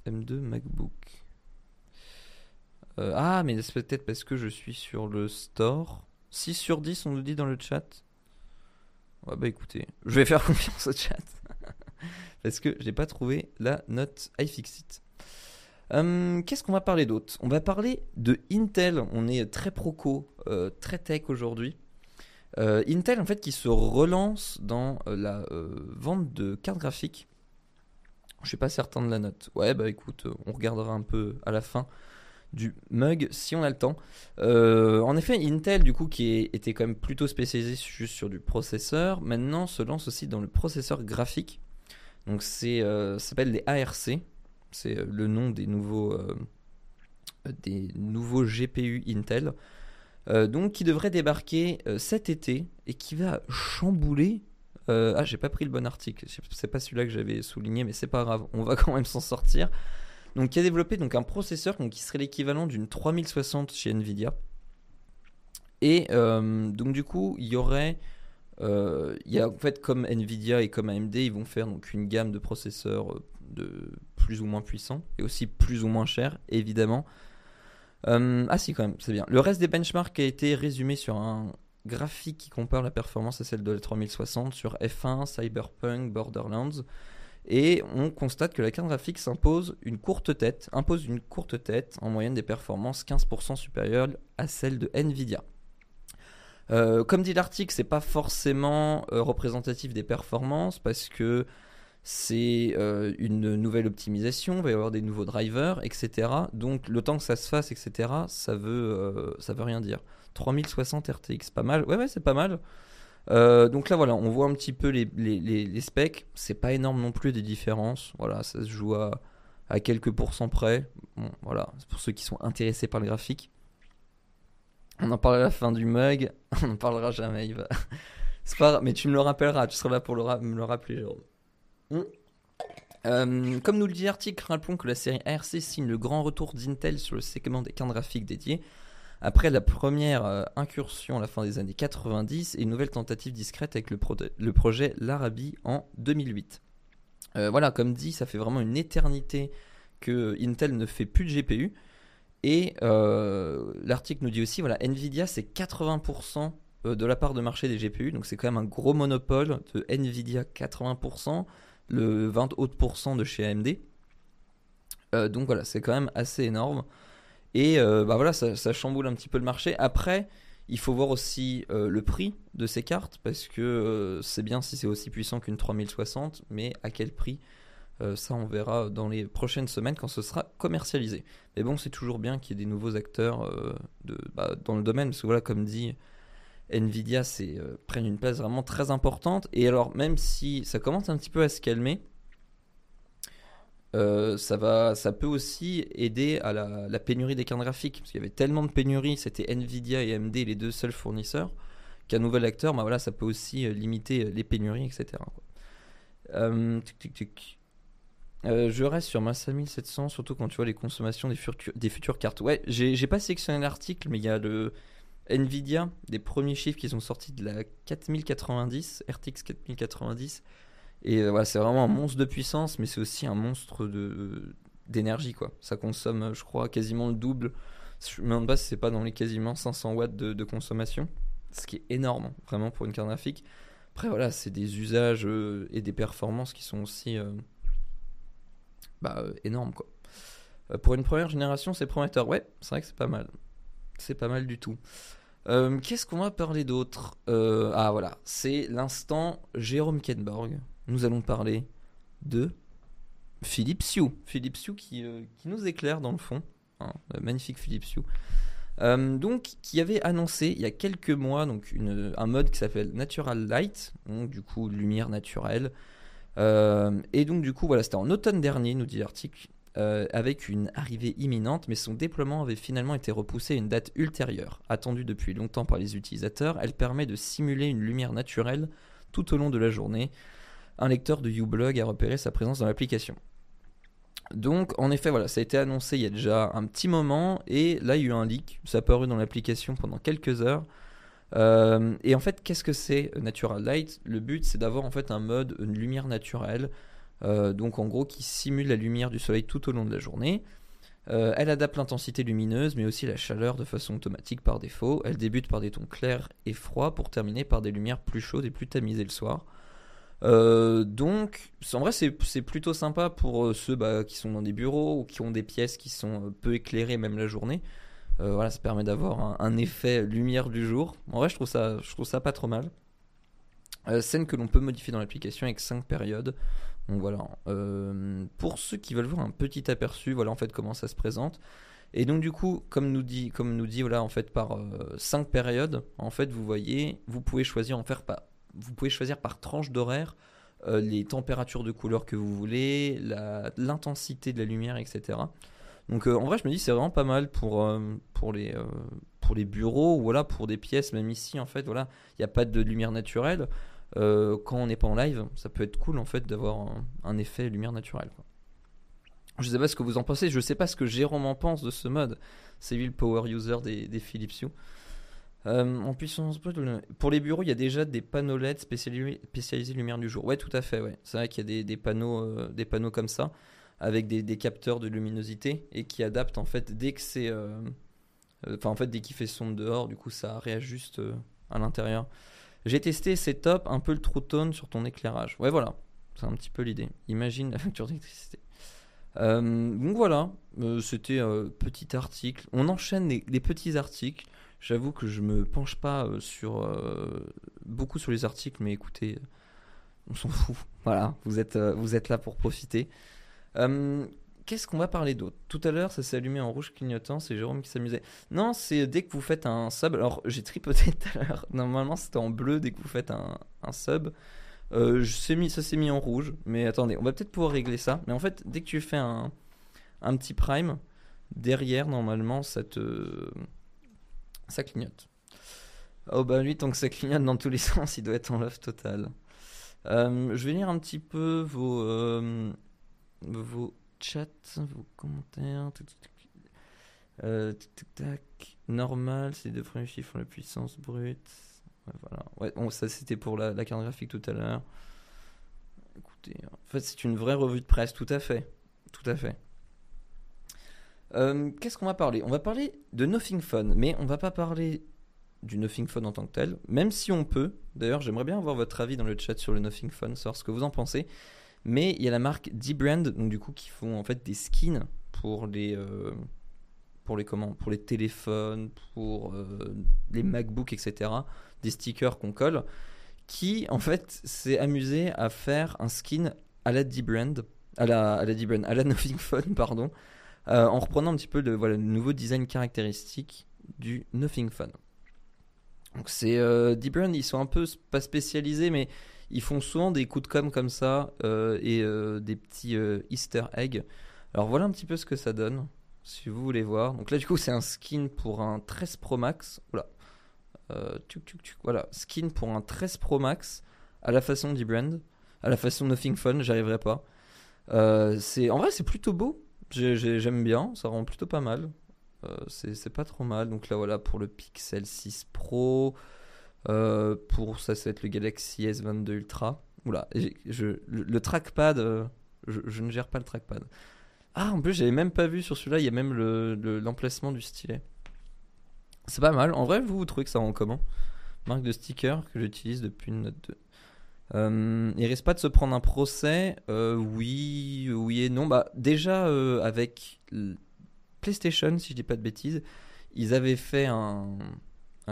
A: M2 MacBook. Euh, ah, mais c'est peut-être parce que je suis sur le store. 6 sur 10, on nous dit dans le chat? Ouais, bah écoutez, je vais faire confiance au chat. parce que j'ai pas trouvé la note iFixit. Euh, Qu'est-ce qu'on va parler d'autre? On va parler de Intel. On est très proco, euh, très tech aujourd'hui. Euh, Intel, en fait, qui se relance dans euh, la vente de cartes graphiques. Je suis pas certain de la note. Ouais, bah écoute, on regardera un peu à la fin du mug si on a le temps. en effet, Intel, du coup, qui était quand même plutôt spécialisé juste sur du processeur, maintenant se lance aussi dans le processeur graphique. Donc, c'est, ça s'appelle les ARC. C'est le nom des nouveaux, des nouveaux GPU Intel. donc qui devrait débarquer cet été et qui va chambouler. ah, j'ai pas pris le bon article. C'est pas celui-là que j'avais souligné, mais c'est pas grave. On va quand même s'en sortir. Donc, qui a développé donc un processeur qui serait l'équivalent d'une 3060 chez Nvidia. Et donc du coup, il y aurait euh, il y a en fait comme Nvidia et comme AMD, ils vont faire une gamme de processeurs euh, de plus ou moins puissants et aussi plus ou moins chers, évidemment. Euh, ah si quand même, c'est bien. Le reste des benchmarks a été résumé sur un graphique qui compare la performance à celle de la 3060 sur F1, Cyberpunk, Borderlands. Et on constate que la carte graphique s'impose une courte tête, impose une courte tête en moyenne des performances 15% supérieures à celle de Nvidia. Euh, comme dit l'article, c'est pas forcément euh, représentatif des performances parce que c'est euh, une nouvelle optimisation, il va y avoir des nouveaux drivers, etc. Donc le temps que ça se fasse, etc., ça veut, ça veut rien dire. 3060 RTX, pas mal. Ouais, ouais, c'est pas mal. Donc là, voilà, on voit un petit peu les, specs. C'est pas énorme non plus des différences. Voilà, ça se joue à, quelques pourcents près. Bon, voilà, c'est pour ceux qui sont intéressés par le graphique. On en parle à la fin du mug. On n'en parlera jamais. Il va... Mais tu me le rappelleras. Tu seras là pour me le rappeler. Hmm. Euh, comme nous le dit l'article, rappelons que la série RC signe le grand retour d'Intel sur le segment des cartes graphiques dédiés. Après la première euh, incursion à la fin des années 90 et une nouvelle tentative discrète avec le, projet Larabi en 2008. Euh, voilà, comme dit, ça fait vraiment une éternité que Intel ne fait plus de GPU. Et euh, l'article nous dit aussi, voilà, Nvidia c'est 80% euh, de la part de marché des GPU, donc c'est quand même un gros monopole de Nvidia 80%, le 20 autres de chez AMD. Donc voilà, c'est quand même assez énorme. Et bah voilà, ça, chamboule un petit peu le marché. Après, il faut voir aussi le prix de ces cartes, parce que c'est bien si c'est aussi puissant qu'une 3060, mais à quel prix euh, ça, on verra dans les prochaines semaines quand ce sera commercialisé. Mais bon, c'est toujours bien qu'il y ait des nouveaux acteurs euh, bah, dans le domaine, parce que voilà, comme dit Nvidia, c'est euh, prennent une place vraiment très importante. Et alors, même si ça commence un petit peu à se calmer, ça, va, ça peut aussi aider à la, pénurie des cartes graphiques. Parce qu'il y avait tellement de pénuries, c'était Nvidia et AMD les deux seuls fournisseurs, qu'un nouvel acteur, bah voilà, ça peut aussi limiter les pénuries, etc. tic, tic, tic. Euh, je reste sur ma 5700, surtout quand tu vois les consommations des, des futures cartes. Ouais, j'ai pas sélectionné l'article, mais il y a le Nvidia, des premiers chiffres qui sont sortis de la 4090, RTX 4090. Et euh, voilà, c'est vraiment un monstre de puissance, mais c'est aussi un monstre d'énergie, quoi. Ça consomme, je crois, quasiment le double. Je me demande pas si c'est pas dans les quasiment 500 watts de, consommation, ce qui est énorme, vraiment, pour une carte graphique. Après, voilà, c'est des usages euh, et des performances qui sont aussi bah, euh, énorme quoi. Euh, pour une première génération, c'est prometteur. Ouais, c'est vrai que c'est pas mal. C'est pas mal du tout. Euh, qu'est-ce qu'on va parler d'autre? Ah voilà, c'est l'instant Jérôme Kenborg. Nous allons parler de Philippe Sioux. Philippe Sioux qui, qui nous éclaire dans le fond. Hein, magnifique Philippe Sioux. donc, qui avait annoncé il y a quelques mois donc un mode qui s'appelle Natural Light, donc du coup lumière naturelle, euh, et donc du coup, voilà, c'était en automne dernier, nous dit l'article, euh, avec une arrivée imminente, mais son déploiement avait finalement été repoussé à une date ultérieure. Attendue depuis longtemps par les utilisateurs, elle permet de simuler une lumière naturelle tout au long de la journée. Un lecteur de uBlog a repéré sa présence dans l'application. Donc, en effet, voilà, ça a été annoncé il y a déjà un petit moment, et là, il y a eu un leak. Ça a apparu dans l'application pendant quelques heures. Euh, et en fait, qu'est-ce que c'est euh, Natural Light? Le but, c'est d'avoir en fait un mode, une lumière naturelle, euh, donc en gros qui simule la lumière du soleil tout au long de la journée. elle adapte l'intensité lumineuse, mais aussi la chaleur de façon automatique par défaut. Elle débute par des tons clairs et froids pour terminer par des lumières plus chaudes et plus tamisées le soir. Donc, en vrai, c'est plutôt sympa pour ceux bah, qui sont dans des bureaux ou qui ont des pièces qui sont peu éclairées même la journée. Euh, voilà, ça permet d'avoir un, effet lumière du jour. En vrai, je trouve ça, je trouve ça pas trop mal. Euh, scène que l'on peut modifier dans l'application avec 5 périodes. Donc voilà. Euh, pour ceux qui veulent voir un petit aperçu, voilà en fait comment ça se présente. Et donc du coup, comme nous dit, comme nous dit voilà en fait par 5 périodes, en fait vous voyez, vous pouvez choisir en faire pas, vous pouvez choisir par tranche d'horaire les températures de couleur que vous voulez, l'intensité de la lumière, etc. Donc euh, en vrai, je me dis c'est vraiment pas mal pour, euh, pour, les, euh, pour les bureaux ou voilà, pour des pièces, même ici, en fait, voilà, il n'y a pas de lumière naturelle. Euh, quand on n'est pas en live, ça peut être cool en fait d'avoir un, effet lumière naturelle. Je sais pas ce que vous en pensez, je sais pas ce que Jérôme en pense de ce mode. C'est lui le power user des, des Philips Hue. Euh, en puissance pour les bureaux, il y a déjà des panneaux LED spécialisés, lumière du jour. Ouais, tout à fait. Ouais. C'est vrai qu'il y a des, panneaux, euh, des panneaux comme ça avec des, capteurs de luminosité et qui adaptent en fait dès que c'est, euh, enfin en fait dès qu'il fait sombre dehors, du coup ça réajuste à l'intérieur. J'ai testé, c'est top, un peu le true tone sur ton éclairage. Ouais, voilà, c'est un petit peu l'idée. Imagine la facture d'électricité. donc voilà, c'était petit article. On enchaîne les petits articles. J'avoue que je me penche pas euh, sur euh, beaucoup sur les articles, mais écoutez, on s'en fout. Voilà, vous êtes, euh, vous êtes là pour profiter. Qu'est-ce qu'on va parler d'autre? Tout à l'heure, ça s'est allumé en rouge clignotant, c'est Jérôme qui s'amusait. Non, c'est dès que vous faites un sub. Alors, j'ai tripoté tout à l'heure. Normalement, c'était en bleu dès que vous faites un, un sub. ça s'est mis en rouge. Mais attendez, on va peut-être pouvoir régler ça. Mais en fait, dès que tu fais un, un petit prime, derrière, normalement, ça te ça clignote. Oh bah lui, tant que ça clignote dans tous les sens, il doit être en love total. Euh, je vais lire un petit peu vos, euh, vos chats, vos commentaires. Euh, tac, normal, c'est les deux premiers chiffres la puissance brute. voilà. Ouais, bon, ça c'était pour la, la, carte graphique tout à l'heure. Écoutez, en fait c'est une vraie revue de presse, tout à fait. Tout à fait. Euh, qu'est-ce qu'on va parler? On va parler de Nothing Fun, mais on va pas parler du Nothing Fun en tant que tel, même si on peut. D'ailleurs, j'aimerais bien avoir votre avis dans le chat sur le Nothing Fun, savoir ce que vous en pensez. Mais il y a la marque D-Brand, donc du coup, qui font en fait des skins pour les, euh, pour les comment, pour les téléphones, pour euh, les MacBooks, etc. Des stickers qu'on colle, qui en fait s'est amusé à faire un skin à la D-Brand, à la, à la D-Brand, à la Nothing Fun, pardon. Euh, en reprenant un petit peu le, voilà, le nouveau design caractéristique du Nothing Fun. Donc c'est euh, Deep ils sont un peu pas spécialisés, mais ils font souvent des coups de com comme ça euh, et euh, des petits Easter eggs. Alors voilà un petit peu ce que ça donne, si vous voulez voir. Donc là du coup c'est un skin pour un 13 Pro Max. Voilà. voilà, skin pour un 13 Pro Max à la façon Deep à la façon Nothing Fun, j'arriverai pas. c'est en vrai c'est plutôt beau J'aime bien, ça rend plutôt pas mal. Euh, c'est pas trop mal. Donc là, voilà, pour le Pixel 6 Pro. Euh, pour ça, ça va être le Galaxy S22 Ultra. Oula, le, trackpad, euh, je, ne gère pas le trackpad. Ah, en plus, j'avais même pas vu sur celui-là, il y a même l'emplacement le, du stylet. C'est pas mal. En vrai, vous, vous trouvez que ça rend comment? Marque de sticker que j'utilise depuis une note 2. Euh, il risque pas de se prendre un procès euh, Oui, oui et non. Bah, déjà, euh, avec PlayStation, si je dis pas de bêtises, ils avaient fait un,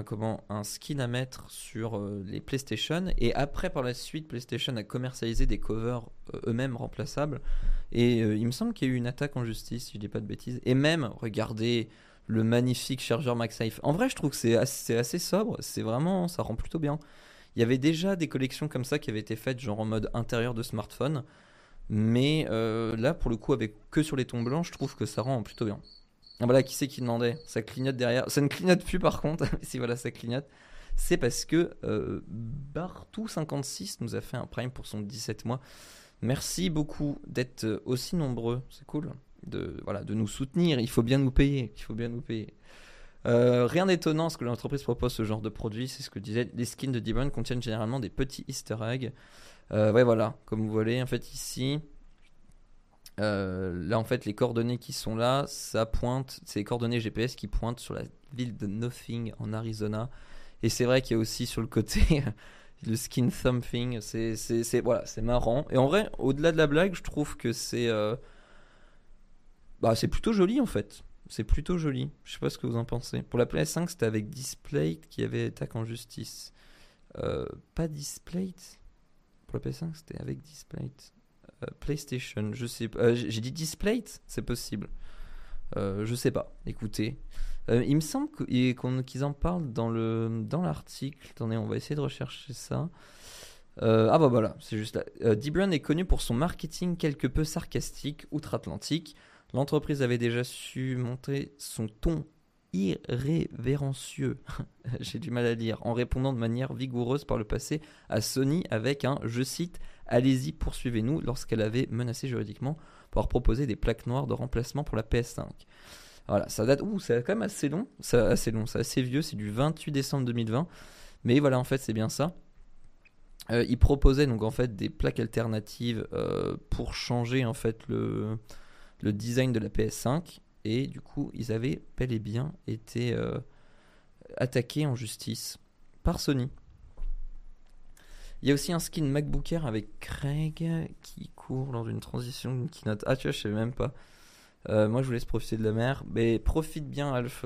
A: comment, un skin à mettre sur euh, les PlayStation. Et après, par la suite, PlayStation a commercialisé des covers eux-mêmes remplaçables. Et il me semble qu'il y a eu une attaque en justice, si je dis pas de bêtises. Et même, regardez le magnifique chargeur MagSafe. En vrai, je trouve que c'est assez, assez sobre. C'est vraiment, ça rend plutôt bien. Il y avait déjà des collections comme ça qui avaient été faites, genre en mode intérieur de smartphone. Mais euh, là, pour le coup, avec que sur les tons blancs, je trouve que ça rend plutôt bien. Ah voilà, qui c'est qui demandait? Ça clignote derrière. Ça ne clignote plus par contre, si voilà, ça clignote. C'est parce que euh, Bartou56 nous a fait un prime pour son 17 mois. Merci beaucoup d'être aussi nombreux, c'est cool. De, voilà, de nous soutenir, il faut bien nous payer, il faut bien nous payer. Euh, rien d'étonnant ce que l'entreprise propose ce genre de produit, c'est ce que disait. Les skins de Demon contiennent généralement des petits Easter eggs. Euh, ouais, voilà, comme vous voyez, en fait, ici, euh, là, en fait, les coordonnées qui sont là, ça pointe, c'est les coordonnées GPS qui pointent sur la ville de Nothing en Arizona. Et c'est vrai qu'il y a aussi sur le côté le skin something. C'est voilà, c'est marrant. Et en vrai, au-delà de la blague, je trouve que c'est bah, c'est plutôt joli en fait. C'est plutôt joli. Je sais pas ce que vous en pensez. Pour la PS5, c'était avec Display qui avait attaque en justice. Euh, pas Display Pour la PS5, c'était avec Display. Euh, PlayStation, je sais pas. Euh, j'ai dit Display C'est possible. je sais pas. Écoutez. il me semble qu'ils en parlent dans le dans l'article. Attendez, on va essayer de rechercher ça. ah bah voilà, c'est juste là. D-Brand est connu pour son marketing quelque peu sarcastique outre-Atlantique. L'entreprise avait déjà su montrer son ton irrévérencieux, j'ai du mal à lire, en répondant de manière vigoureuse par le passé à Sony avec un, je cite, Allez-y, poursuivez-nous, lorsqu'elle avait menacé juridiquement pour proposer des plaques noires de remplacement pour la PS5. Voilà, ça date, ouh, c'est quand même assez long, c'est assez long, assez vieux, c'est du 28 décembre 2020, mais voilà, en fait, c'est bien ça. Euh, il proposait donc en fait des plaques alternatives euh, pour changer en fait le, le design de la PS5 et du coup ils avaient bel et bien été euh, attaqués en justice par Sony. Il y a aussi un skin MacBook Air avec Craig qui court lors d'une transition d'une keynote. Ah tu vois je sais même pas. moi je vous laisse profiter de la mer, mais profite bien Alf.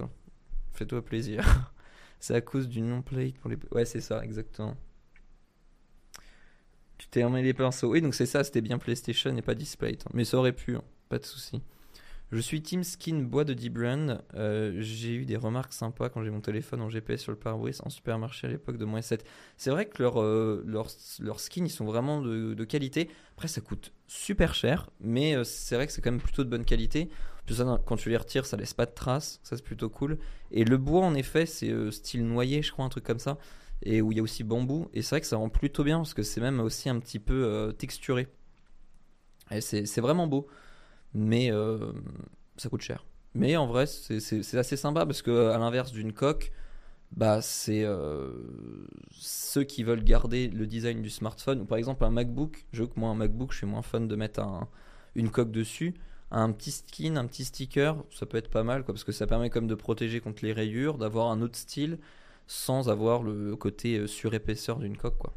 A: Fais-toi plaisir. c'est à cause du non-plate pour les. Ouais c'est ça exactement. Tu t'es emmêlé les pinceaux. Oui, donc c'est ça, c'était bien PlayStation et pas Display. Mais ça aurait pu, hein, pas de souci. Je suis Team Skin Bois de D-Brand. Euh, j'ai eu des remarques sympas quand j'ai mon téléphone en GPS sur le pare-brise en supermarché à l'époque de moins 7. C'est vrai que leurs leur, leur skins, ils sont vraiment de, qualité. Après, ça coûte super cher, mais euh, c'est vrai que c'est quand même plutôt de bonne qualité. Plus ça, quand tu les retires, ça laisse pas de traces. Ça, c'est plutôt cool. Et le bois, en effet, c'est euh, style noyer, je crois, un truc comme ça et où il y a aussi bambou. Et c'est vrai que ça rend plutôt bien parce que c'est même aussi un petit peu euh, texturé. Et c'est vraiment beau, mais euh, ça coûte cher. Mais en vrai, c'est assez sympa parce que à l'inverse d'une coque, bah c'est euh, ceux qui veulent garder le design du smartphone ou par exemple un MacBook. Je veux que moi un MacBook, je suis moins fan de mettre une coque dessus. Un petit skin, un petit sticker, ça peut être pas mal quoi, parce que ça permet comme de protéger contre les rayures, d'avoir un autre style sans avoir le côté euh, surépaisseur d'une coque. Quoi.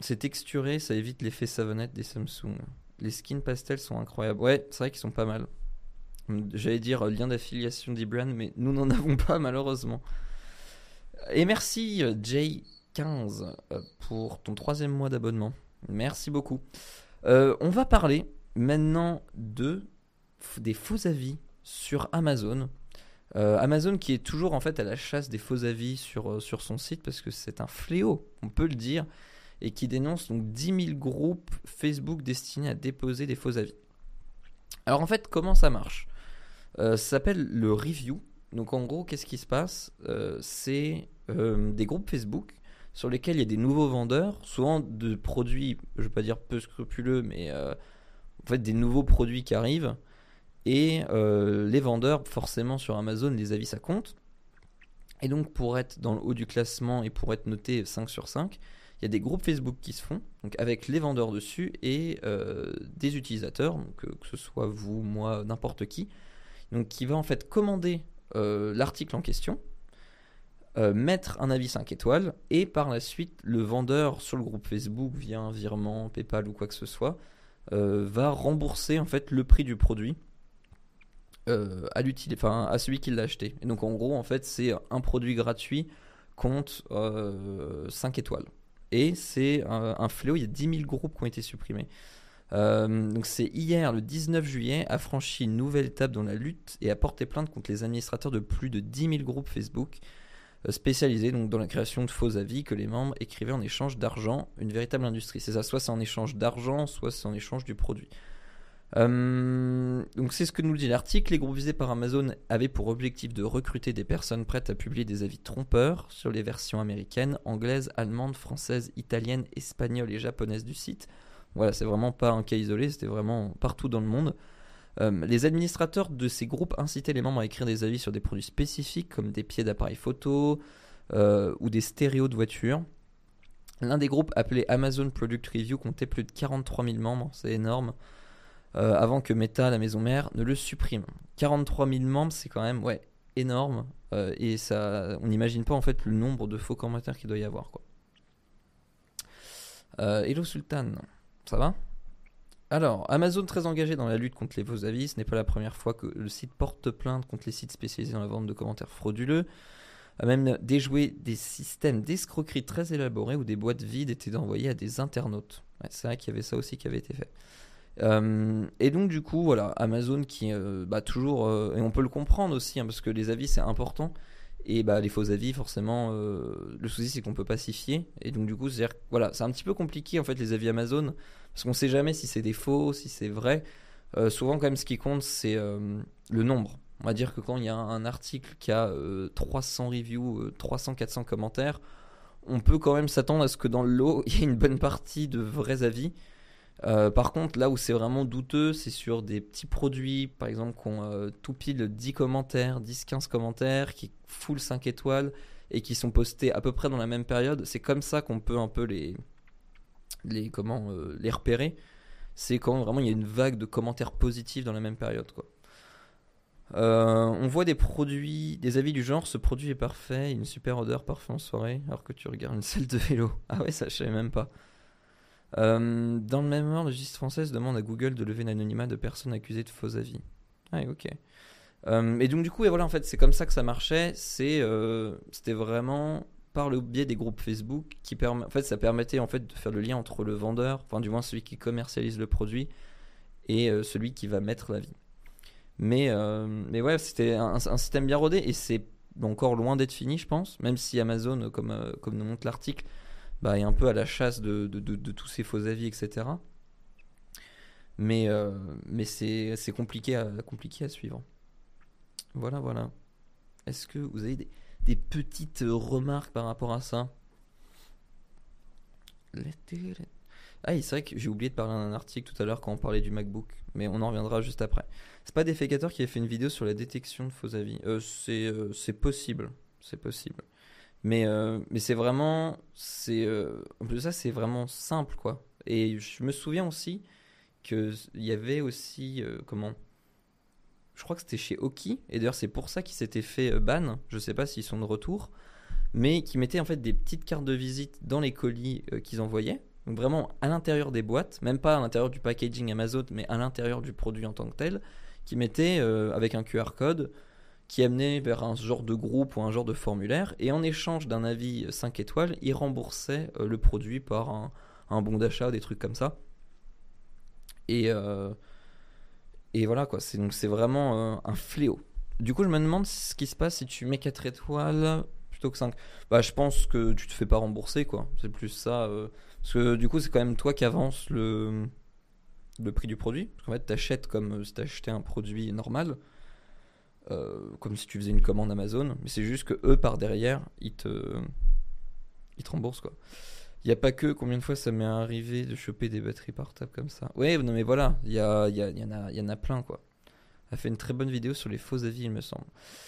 A: C'est texturé, ça évite l'effet savonnette des Samsung. Les skins pastels sont incroyables. Ouais, c'est vrai qu'ils sont pas mal. J'allais dire euh, lien d'affiliation d'e-brand, mais nous n'en avons pas malheureusement. Et merci Jay15 pour ton troisième mois d'abonnement. Merci beaucoup. on va parler maintenant de des faux avis sur Amazon. Euh, Amazon qui est toujours en fait à la chasse des faux avis sur, euh, sur son site parce que c'est un fléau, on peut le dire, et qui dénonce donc 10 000 groupes Facebook destinés à déposer des faux avis. Alors en fait, comment ça marche? Euh, Ça s'appelle le review. Donc en gros, qu'est-ce qui se passe? C'est des groupes Facebook sur lesquels il y a des nouveaux vendeurs, souvent de produits, je ne vais pas dire peu scrupuleux, mais en fait des nouveaux produits qui arrivent et euh, les vendeurs, forcément sur Amazon, les avis ça compte. Et donc pour être dans le haut du classement et pour être noté 5 sur 5, il y a des groupes Facebook qui se font, avec les vendeurs dessus et euh, des utilisateurs, euh, que ce soit vous, moi, n'importe qui, qui va en fait commander l'article en question, mettre un avis 5 étoiles, et par la suite, le vendeur sur le groupe Facebook, via un virement, PayPal ou quoi que ce soit, va rembourser en fait le prix du produit euh, à, celui qui l'a acheté. Et donc en gros, en fait, c'est un produit gratuit compte 5 euh, étoiles. Et c'est un, fléau, il y a 10 000 groupes qui ont été supprimés. Euh, donc c'est hier, le 19 juillet, a franchi une nouvelle étape dans la lutte et a porté plainte contre les administrateurs de plus de 10 000 groupes Facebook spécialisés donc dans la création de faux avis que les membres écrivaient en échange d'argent, une véritable industrie. C'est ça, soit c'est en échange d'argent, soit c'est en échange du produit. Euh, donc c'est ce que nous dit l'article. Les groupes visés par Amazon avaient pour objectif de recruter des personnes prêtes à publier des avis trompeurs sur les versions américaines, anglaises, allemandes, françaises, italiennes, espagnoles et japonaises du site. Voilà, c'est vraiment pas un cas isolé, c'était vraiment partout dans le monde. Euh, les administrateurs de ces groupes incitaient les membres à écrire des avis sur des produits spécifiques comme des pieds d'appareils photo euh, ou des stéréos de voitures. L'un des groupes appelé Amazon Product Review comptait plus de 43 000 membres, c'est énorme. Euh, avant que Meta, la maison mère, ne le supprime. 43 000 membres, c'est quand même ouais, énorme. Euh, et ça, on n'imagine pas en fait le nombre de faux commentaires qu'il doit y avoir. Euh, hello Sultan, ça va? Alors, Amazon très engagé dans la lutte contre les faux avis, ce n'est pas la première fois que le site porte plainte contre les sites spécialisés dans la vente de commentaires frauduleux, a même déjoué des systèmes d'escroquerie très élaborés où des boîtes vides étaient envoyées à des internautes. c'est vrai qu'il y avait ça aussi qui avait été fait. Euh, et donc du coup, voilà, Amazon qui, euh, bah, toujours, euh, et on peut le comprendre aussi, hein, parce que les avis c'est important, et bah, les faux avis, forcément, le souci c'est qu'on peut pas s'y fier, et donc du coup, c'est voilà, un petit peu compliqué en fait les avis Amazon, parce qu'on sait jamais si c'est des faux, si c'est vrai. souvent quand même, ce qui compte c'est le nombre. On va dire que quand il y a un article qui a 300 reviews, 300-400 commentaires, on peut quand même s'attendre à ce que dans le lot, il y ait une bonne partie de vrais avis. Euh, par contre, là où c'est vraiment douteux, c'est sur des petits produits, par exemple, qui ont euh, tout pile 10 commentaires, 10-15 commentaires, qui full 5 étoiles et qui sont postés à peu près dans la même période. C'est comme ça qu'on peut un peu les, comment, euh, les repérer. C'est quand vraiment il y a une vague de commentaires positifs dans la même période. On voit des produits, des avis du genre ce produit est parfait, une super odeur, en soirée, alors que tu regardes une selle de vélo. Ah ouais, ça je savais même pas. Euh, dans le même ordre, justice française demande à Google de lever l'anonymat de personnes accusées de faux avis. Ah, ok. Euh, et donc, du coup, et voilà, en fait, c'est comme ça que ça marchait. Euh, c'était vraiment par le biais des groupes Facebook qui permet, en fait, ça permettait en fait de faire le lien entre le vendeur, enfin, du moins celui qui commercialise le produit, et celui qui va mettre l'avis. Mais, mais ouais, c'était un, un, système bien rodé et c'est encore loin d'être fini, je pense, même si Amazon, comme, comme nous montre l'article, bah, est un peu à la chasse de, de, de, tous ces faux avis, etc. Mais, euh, mais c'est compliqué à, compliqué à suivre. Voilà, voilà. Est-ce que vous avez des, des, petites remarques par rapport à ça? Ah, c'est vrai que j'ai oublié de parler d'un article tout à l'heure quand on parlait du MacBook, mais on en reviendra juste après. C'est pas Défécateur qui a fait une vidéo sur la détection de faux avis. Euh, euh, c'est possible. C'est possible. Mais, euh, mais c'est vraiment. c'est euh, en plus de ça, c'est vraiment simple, quoi. Et je me souviens aussi qu'il y avait aussi. Euh, comment Je crois que c'était chez Oki. Et d'ailleurs, c'est pour ça qu'ils s'étaient fait ban. Je sais pas s'ils sont de retour. Mais qui mettaient en fait des petites cartes de visite dans les colis qu'ils envoyaient. Donc vraiment à l'intérieur des boîtes, même pas à l'intérieur du packaging Amazon, mais à l'intérieur du produit en tant que tel, qui mettaient avec un QR code qui amenait vers un genre de groupe ou un genre de formulaire, et en échange d'un avis 5 étoiles, il remboursait euh, le produit par un, bon d'achat, des trucs comme ça. Et, euh, voilà quoi, c'est, donc vraiment euh, un fléau. Du coup, je me demande ce qui se passe si tu mets 4 étoiles plutôt que 5. Bah, je pense que tu te fais pas rembourser quoi, c'est plus ça. parce que du coup, c'est quand même toi qui avance le, le prix du produit. Parce qu'en fait, tu achètes comme si tu achetais un produit normal. Euh, comme si tu faisais une commande Amazon, mais c'est juste que eux par derrière, ils te, ils te remboursent quoi. Il n'y a pas que combien de fois ça m'est arrivé de choper des batteries portables comme ça. Ouais, non mais voilà, il y, a, y, y, en a, y en a plein quoi. Elle a fait une très bonne vidéo sur les faux avis, il me semble.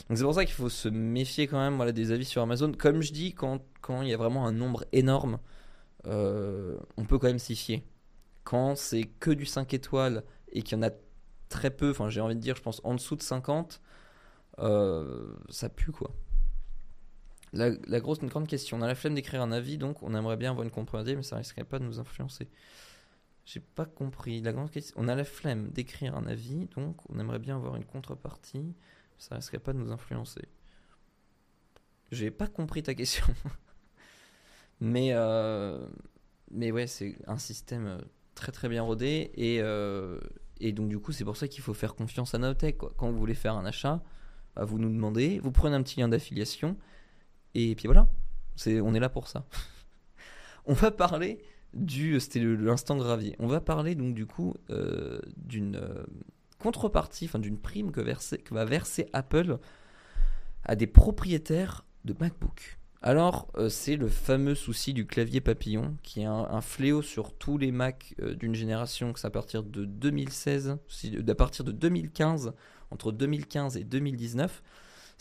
A: Donc c'est pour ça qu'il faut se méfier quand même des avis sur Amazon. Comme je dis, quand il y a vraiment un nombre énorme, euh, on peut quand même s'y fier. Quand c'est que du 5 étoiles et qu'il y en a très peu, enfin j'ai envie de dire, je pense en dessous de 50, euh, ça pue quoi. La, grosse, une grande question. On a la flemme d'écrire un avis, donc on aimerait bien avoir une contrepartie, mais ça risquerait pas de nous influencer. J'ai pas compris. La grande question. On a la flemme d'écrire un avis, donc on aimerait bien avoir une contrepartie, ça risquerait pas de nous influencer. J'ai pas compris ta question. mais, euh, mais ouais, c'est un système euh, très très bien rodé et, et donc du coup c'est pour ça qu'il faut faire confiance à Notech. Quoi. Quand vous voulez faire un achat, vous nous demandez, vous prenez un petit lien d'affiliation, et puis voilà, c'est, on est là pour ça. on va parler du, c'était l'instant gravier, on va parler donc du coup euh, d'une euh, contrepartie, enfin d'une prime que, que va verser Apple à des propriétaires de MacBook. Alors, euh, c'est le fameux souci du clavier papillon, qui est un, fléau sur tous les Mac d'une génération, que c'est à partir de 2016, à partir de 2015, entre 2015 et 2019,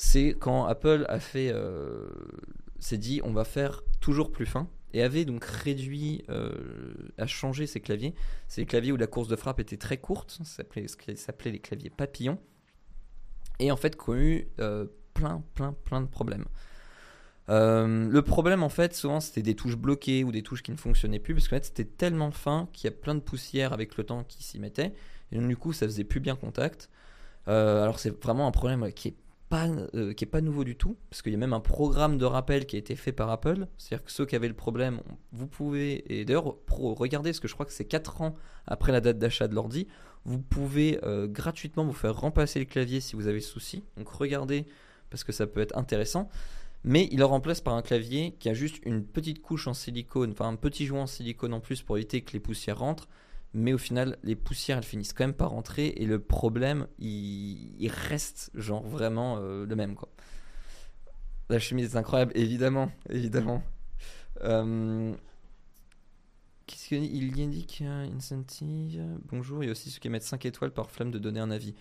A: c'est quand Apple a fait, euh, s'est dit on va faire toujours plus fin et avait donc réduit, euh, a changé ses claviers. C'est les claviers où la course de frappe était très courte, ça s'appelait les claviers papillons, et en fait connu euh, plein, plein, plein de problèmes. le problème en fait souvent c'était des touches bloquées ou des touches qui ne fonctionnaient plus parce que fait, c'était tellement fin qu'il y a plein de poussière avec le temps qui s'y mettait et donc du coup ça faisait plus bien contact euh, alors c'est vraiment un problème qui est pas, euh, qui est pas nouveau du tout, parce qu'il y a même un programme de rappel qui a été fait par Apple. C'est-à-dire que ceux qui avaient le problème, vous pouvez, et d'ailleurs, regardez, parce que je crois que c'est 4 ans après la date d'achat de l'ordi, vous pouvez euh, gratuitement vous faire remplacer le clavier si vous avez souci. Donc regardez, parce que ça peut être intéressant. Mais il le remplace par un clavier qui a juste une petite couche en silicone, enfin un petit joint en silicone en plus pour éviter que les poussières rentrent. Mais au final, les poussières, elles finissent quand même par rentrer et le problème, il, reste genre vraiment euh, le même quoi. La chemise est incroyable, évidemment, évidemment. Euh, qu'est-ce qu'il y indique Incentive? Bonjour, il y a aussi ceux qui mettent 5 étoiles par flemme de donner un avis.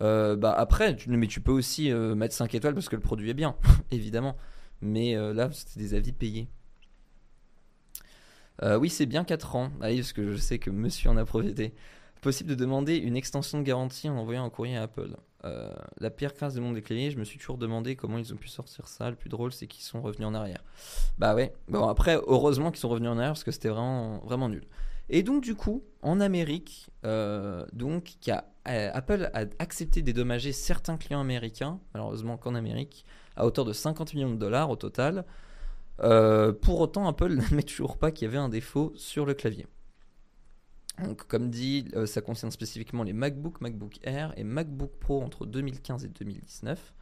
A: Euh, bah après, mais tu peux aussi mettre 5 étoiles parce que le produit est bien, évidemment. Mais là, c'était des avis payés. Euh, oui, c'est bien 4 ans. Ah parce que je sais que monsieur en a profité. Possible de demander une extension de garantie en envoyant un courrier à Apple. Euh, la pire crasse du monde des claviers, je me suis toujours demandé comment ils ont pu sortir ça. Le plus drôle, c'est qu'ils sont revenus en arrière. Bah ouais. Bon, après, heureusement qu'ils sont revenus en arrière parce que c'était vraiment, vraiment nul. Et donc, du coup, en Amérique, euh, donc, Apple a accepté de dédommager certains clients américains, malheureusement qu'en Amérique, à hauteur de 50 millions de dollars au total. Euh, pour autant, Apple n'admet toujours pas qu'il y avait un défaut sur le clavier. Donc, comme dit, euh, ça concerne spécifiquement les MacBook, MacBook Air et MacBook Pro entre 2015 et 2019.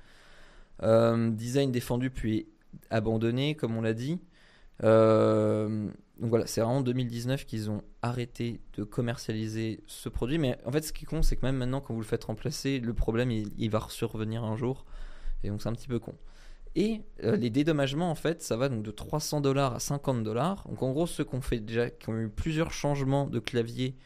A: Euh, design défendu puis abandonné, comme on l'a dit. donc voilà, c'est vraiment en 2019 qu'ils ont arrêté de commercialiser ce produit. Mais en fait, ce qui compte, c'est que même maintenant, quand vous le faites remplacer, le problème, il, il va survenir un jour. Et donc, c'est un petit peu con. Et euh, les dédommagements, en fait, ça va donc de 300 dollars à 50 dollars. Donc en gros, ceux qui ont fait qui ont eu plusieurs changements de clavier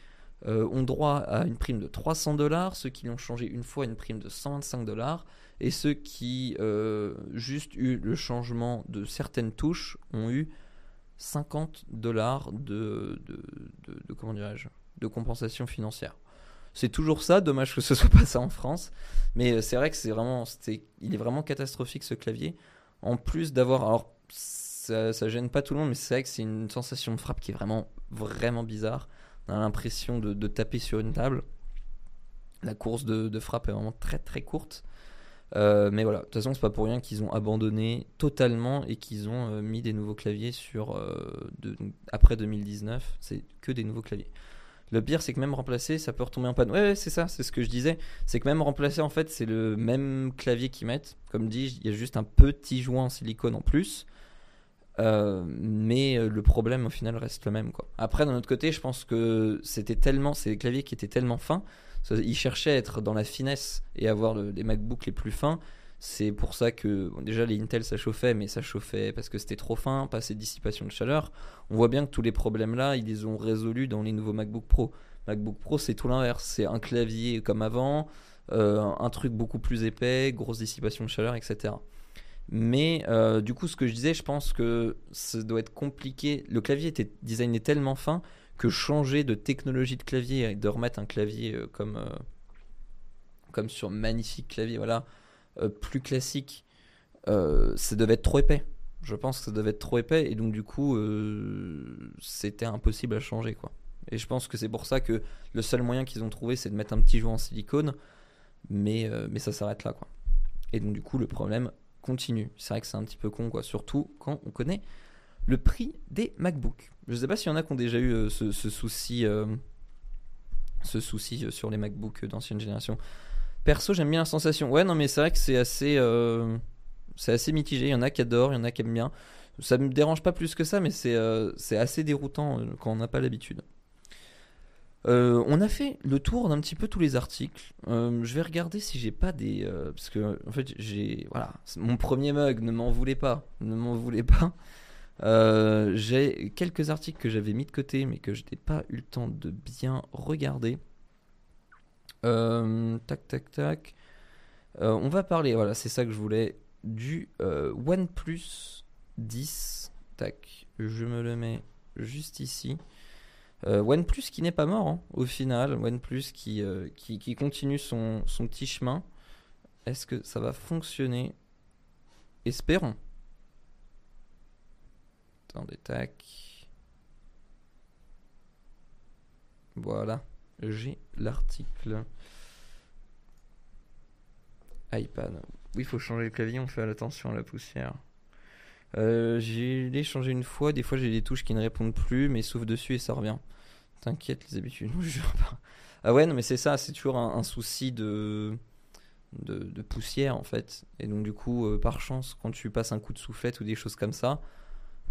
A: euh, ont droit à une prime de 300 dollars. Ceux qui l'ont changé une fois, une prime de 125 dollars. Et ceux qui euh, juste eu le changement de certaines touches ont eu 50 dollars de compensation financière. C'est toujours ça, dommage que ce soit pas ça en France. Mais euh, c'est vrai que c'est vraiment, il est vraiment catastrophique ce clavier. En plus d'avoir, alors ça, ça gêne pas tout le monde, mais c'est vrai que c'est une sensation de frappe qui est vraiment, vraiment bizarre. On a l'impression de, taper sur une table. La course de, frappe est vraiment très très courte. Euh, mais voilà, de toute façon, c'est pas pour rien qu'ils ont abandonné totalement et qu'ils ont euh, mis des nouveaux claviers sur après 2019. C'est que des nouveaux claviers. Le pire, c'est que même remplacer, ça peut retomber en panne. Ouais, c'est ça, c'est ce que je disais. C'est que même remplacer, en fait, c'est le même clavier qu'ils mettent. Comme dit, il y a juste un petit joint en silicone en plus. Euh, mais euh, le problème au final reste le même. Après d'un autre côté, je pense que c'était tellement, c'est des claviers qui étaient tellement fins, ils cherchaient à être dans la finesse et avoir les MacBooks les plus fins c'est pour ça que déjà les Intel ça chauffait, mais ça chauffait parce que c'était trop fin, pas assez de dissipation de chaleur. On voit bien que tous les problèmes là, ils les ont résolus dans les nouveaux MacBook Pro. MacBook Pro c'est tout l'inverse, c'est un clavier comme avant, euh, un truc beaucoup plus épais, grosse dissipation de chaleur, etc. Mais euh, du coup, ce que je disais, je pense que ça doit être compliqué. Le clavier était designé tellement fin que changer de technologie de clavier et de remettre un clavier euh, comme, comme sur magnifique clavier, voilà, plus classique, euh, ça devait être trop épais. Je pense que ça devait être trop épais et donc du coup euh, c'était impossible à changer quoi. Et je pense que c'est pour ça que le seul moyen qu'ils ont trouvé c'est de mettre un petit joint en silicone, mais, ça s'arrête là quoi. Et donc du coup le problème continue. C'est vrai que c'est un petit peu con quoi, surtout quand on connaît le prix des MacBooks. Je sais pas s'il y en a qui ont déjà eu ce, souci, ce souci sur les MacBooks d'ancienne génération. Perso, j'aime bien la sensation. Ouais, non, mais c'est vrai que c'est assez, euh, c'est assez mitigé. Il y en a qui adorent, il y en a qui aiment bien. Ça me dérange pas plus que ça, mais c'est euh, c'est assez déroutant euh, quand on n'a pas l'habitude. on a fait le tour d'un petit peu tous les articles. je vais regarder si j'ai pas des. parce que, en fait, j'ai. Voilà. Mon premier mug, ne m'en voulez pas. Ne m'en voulez pas. j'ai quelques articles que j'avais mis de côté, mais que je n'ai pas eu le temps de bien regarder. Euh, tac, tac, tac. Euh, on va parler, voilà, c'est ça que je voulais, du euh, OnePlus 10. Tac, je me le mets juste ici. OnePlus qui n'est pas mort hein, au final, OnePlus qui, qui, continue son, son petit chemin. Est-ce que ça va fonctionner? Espérons. Attendez, tac. Voilà j'ai l'article. iPad. Oui, il faut changer le clavier, on fait attention à la poussière. Euh, j'ai changé une fois, des fois j'ai des touches qui ne répondent plus, mais souffle dessus et ça revient. T'inquiète, les habitudes, je jure pas. Ah ouais, non, mais c'est ça, c'est toujours un, souci de, de, poussière en fait. Et donc, du coup, euh, par chance, quand tu passes un coup de soufflette ou des choses comme ça,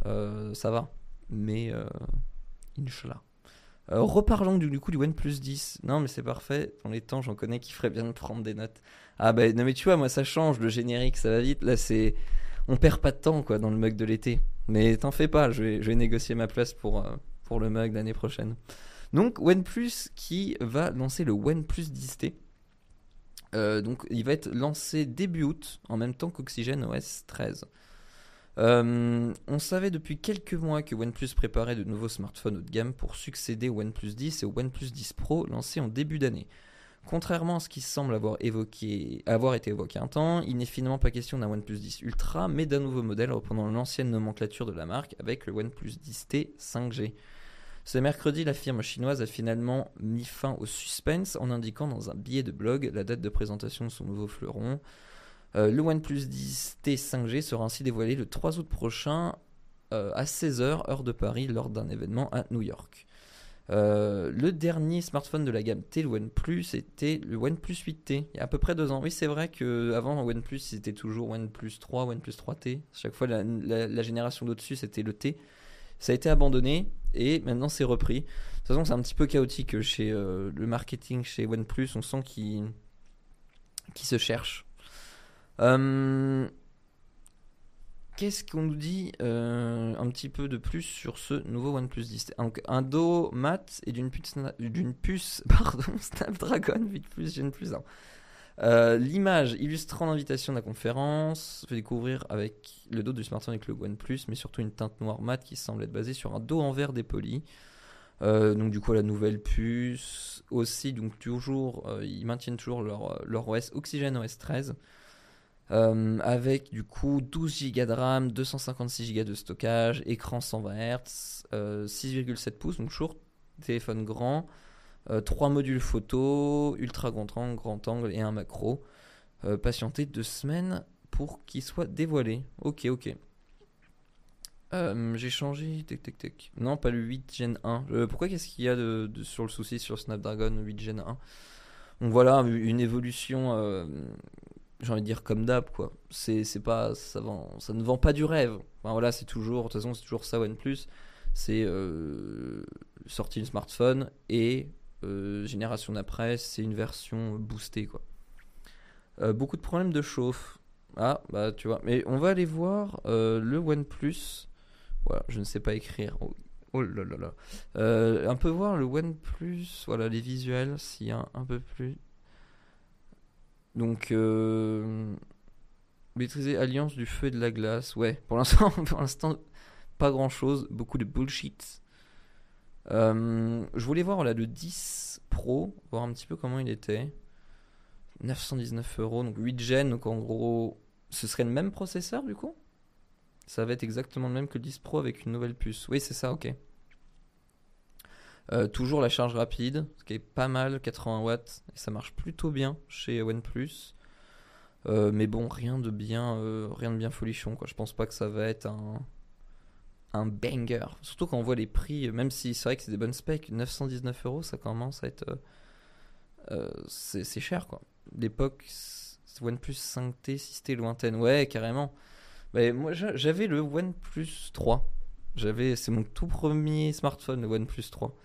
A: euh, ça va. Mais, Inch'Allah. Euh, reparlons du, du coup du OnePlus 10. Non, mais c'est parfait. Dans les temps, j'en connais qui ferait bien de prendre des notes. Ah bah non, mais tu vois, moi ça change. Le générique, ça va vite. Là, c'est. On perd pas de temps quoi dans le mug de l'été. Mais t'en fais pas, je vais, je vais négocier ma place pour, euh, pour le mug l'année prochaine. Donc, OnePlus qui va lancer le OnePlus 10T. Euh, donc, il va être lancé début août, en même temps qu'Oxygen OS 13. Euh, on savait depuis quelques mois que OnePlus préparait de nouveaux smartphones haut de gamme pour succéder au OnePlus 10 et au OnePlus 10 Pro lancés en début d'année. Contrairement à ce qui semble avoir, été évoqué un temps, il n'est finalement pas question d'un OnePlus 10 Ultra, mais d'un nouveau modèle reprenant l'ancienne nomenclature de la marque avec le OnePlus 10T 5G. Ce mercredi, la firme chinoise a finalement mis fin au suspense en indiquant dans un billet de blog la date de présentation de son nouveau fleuron. Euh, le OnePlus 10T 5G sera ainsi dévoilé le 3 août prochain euh, à 16h, heure de Paris, lors d'un événement à New York. Euh, le dernier smartphone de la gamme T, le OnePlus, était le OnePlus 8T, il y a à peu près deux ans. Oui, c'est vrai qu'avant OnePlus, c'était toujours OnePlus 3, OnePlus 3T. Chaque fois, la, génération d'au-dessus, c'était le T. Ça a été abandonné et maintenant c'est repris. De toute façon, c'est un petit peu chaotique chez le marketing chez OnePlus. On sent qu'il qui se cherche. Euh, qu'est-ce qu'on nous dit euh, un petit peu de plus sur ce nouveau OnePlus 10 Donc un dos mat et d'une puce, puce pardon, Snapdragon 8 Plus Gen Plus 1. Euh, l'image illustrant l'invitation de la conférence fait découvrir avec le dos du smartphone avec le OnePlus, mais surtout une teinte noire mat qui semble être basée sur un dos en verre dépoli. donc du coup la nouvelle puce aussi donc toujours ils maintiennent toujours leur, leur OS Oxygen OS 13 euh, avec du coup 12 Go de RAM, 256 Go de stockage, écran 120 Hz, 6,7 pouces, donc toujours téléphone grand, 3 euh, modules photo, ultra grand angle, grand angle et un macro. Euh, patienter deux semaines pour qu'il soit dévoilé. Ok, ok. J'ai changé. Tic, tic, tic. Non, pas le 8 Gen 1. pourquoi qu'est-ce qu'il y a sur le souci sur Snapdragon 8 Gen 1 Donc voilà, une évolution j'ai envie de dire comme d'hab quoi. C'est pas ça vend ça ne vend pas du rêve. Enfin voilà, c'est toujours de toute façon c'est toujours ça OnePlus, c'est euh, sorti une smartphone et euh, génération d'après, c'est une version boostée quoi. Euh, beaucoup de problèmes de chauffe. Ah bah tu vois, mais on va aller voir le OnePlus. Voilà, je ne sais pas écrire. Oh, oh là là là. un peu voir le OnePlus, voilà les visuels s'il y a un peu plus donc, euh, maîtriser Alliance du feu et de la glace. Ouais, pour l'instant, pas grand chose. Beaucoup de bullshit. Euh, je voulais voir là, le 10 Pro, voir un petit peu comment il était. 919 euros, donc 8 gen. Donc en gros, ce serait le même processeur du coup? Ça va être exactement le même que le 10 Pro avec une nouvelle puce. Oui, c'est ça, ok. Euh, toujours la charge rapide, ce qui est pas mal, 80 watts, ça marche plutôt bien chez OnePlus. Euh, mais bon, rien de bien, euh, rien de bien folichon. Quoi. Je pense pas que ça va être un, un banger. Surtout quand on voit les prix, même si c'est vrai que c'est des bonnes specs, 919 euros, ça commence à être, c'est cher quoi. L'époque OnePlus 5T, si c'était lointaine, ouais, carrément. Moi, j'avais le OnePlus 3. J'avais, c'est mon tout premier smartphone, le OnePlus 3.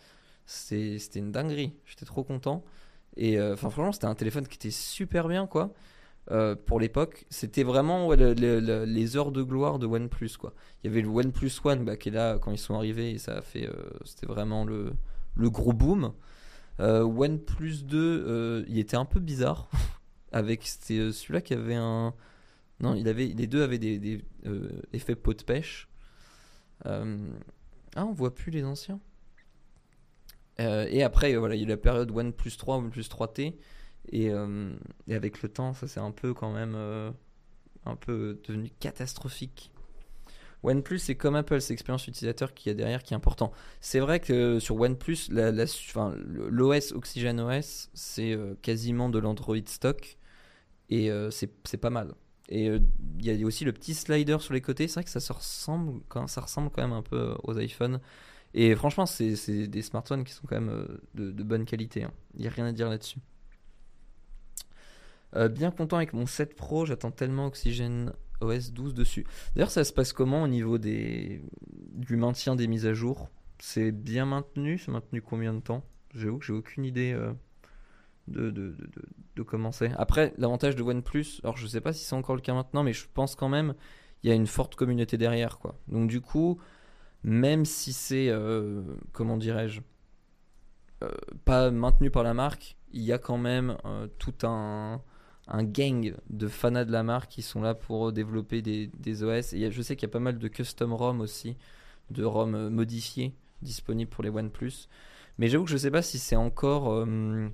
A: C'était une dinguerie. J'étais trop content. Et euh, enfin, franchement, c'était un téléphone qui était super bien, quoi. Euh, pour l'époque, c'était vraiment les heures de gloire de OnePlus, quoi. Il y avait le OnePlus One bah, qui est là quand ils sont arrivés et ça a fait, euh, c'était vraiment le, gros boom. OnePlus 2, il était un peu bizarre avec c'était celui-là qui avait un, non, il avait, les deux avaient des, des effets pot de pêche. ah, on voit plus les anciens. Euh, et après, voilà, il y a la période OnePlus 3, OnePlus 3T. Et, euh, et avec le temps, ça c'est un peu quand même euh, un peu devenu catastrophique. OnePlus, c'est comme Apple, c'est l'expérience utilisateur qui y a derrière qui est important. C'est vrai que sur OnePlus, l'OS Oxygen OS, c'est quasiment de l'Android stock et c'est pas mal. Et il y a aussi le petit slider sur les côtés, c'est vrai que ça, se ressemble, ça ressemble quand même un peu aux iPhones. Et franchement, c'est des smartphones qui sont quand même euh, de, bonne qualité. Hein. Il n'y a rien à dire là-dessus. Euh, bien content avec mon 7 Pro, j'attends tellement Oxygen OS 12 dessus. D'ailleurs, ça se passe comment au niveau des, du maintien des mises à jour?
B: C'est bien maintenu. C'est maintenu combien de temps? J'avoue que j'ai aucune idée euh, de, de, de, de, comment. Après, l'avantage de OnePlus, alors je sais pas si c'est encore le cas maintenant, mais je pense quand même il y a une forte communauté derrière, quoi. Donc du coup, même si c'est, euh, comment dirais-je, euh, pas maintenu par la marque, il y a quand même tout un, un gang de fanats de la marque qui sont là pour développer des, des OS. Et je sais qu'il y a pas mal de custom ROM aussi, de ROM modifiés disponibles pour les OnePlus. Mais j'avoue que je sais pas si c'est encore, euh,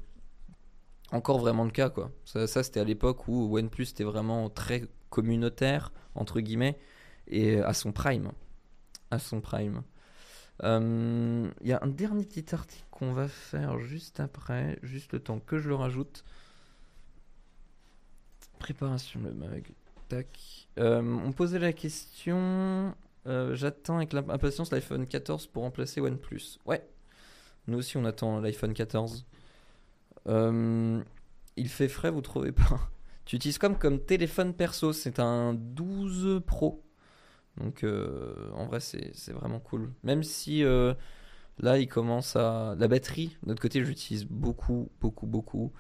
B: encore vraiment le cas. Quoi. Ça, c'était à l'époque où OnePlus était vraiment très communautaire, entre guillemets, et à son prime. Son prime. Euh, il y a un dernier petit article qu'on va faire juste après, juste le temps que je le rajoute. Préparation le mag. Tac. Euh, on posait la question. J'attends avec impatience l'iPhone 14 pour remplacer OnePlus. Ouais, nous aussi, on attend l'iPhone 14. Euh, il fait frais, vous trouvez pas? Tu utilises comme comme téléphone perso. C'est un 12 Pro. Donc, euh, en vrai, c'est vraiment cool. Même si euh, là, il commence à. La batterie, de notre côté, j'utilise beaucoup, beaucoup, beaucoup.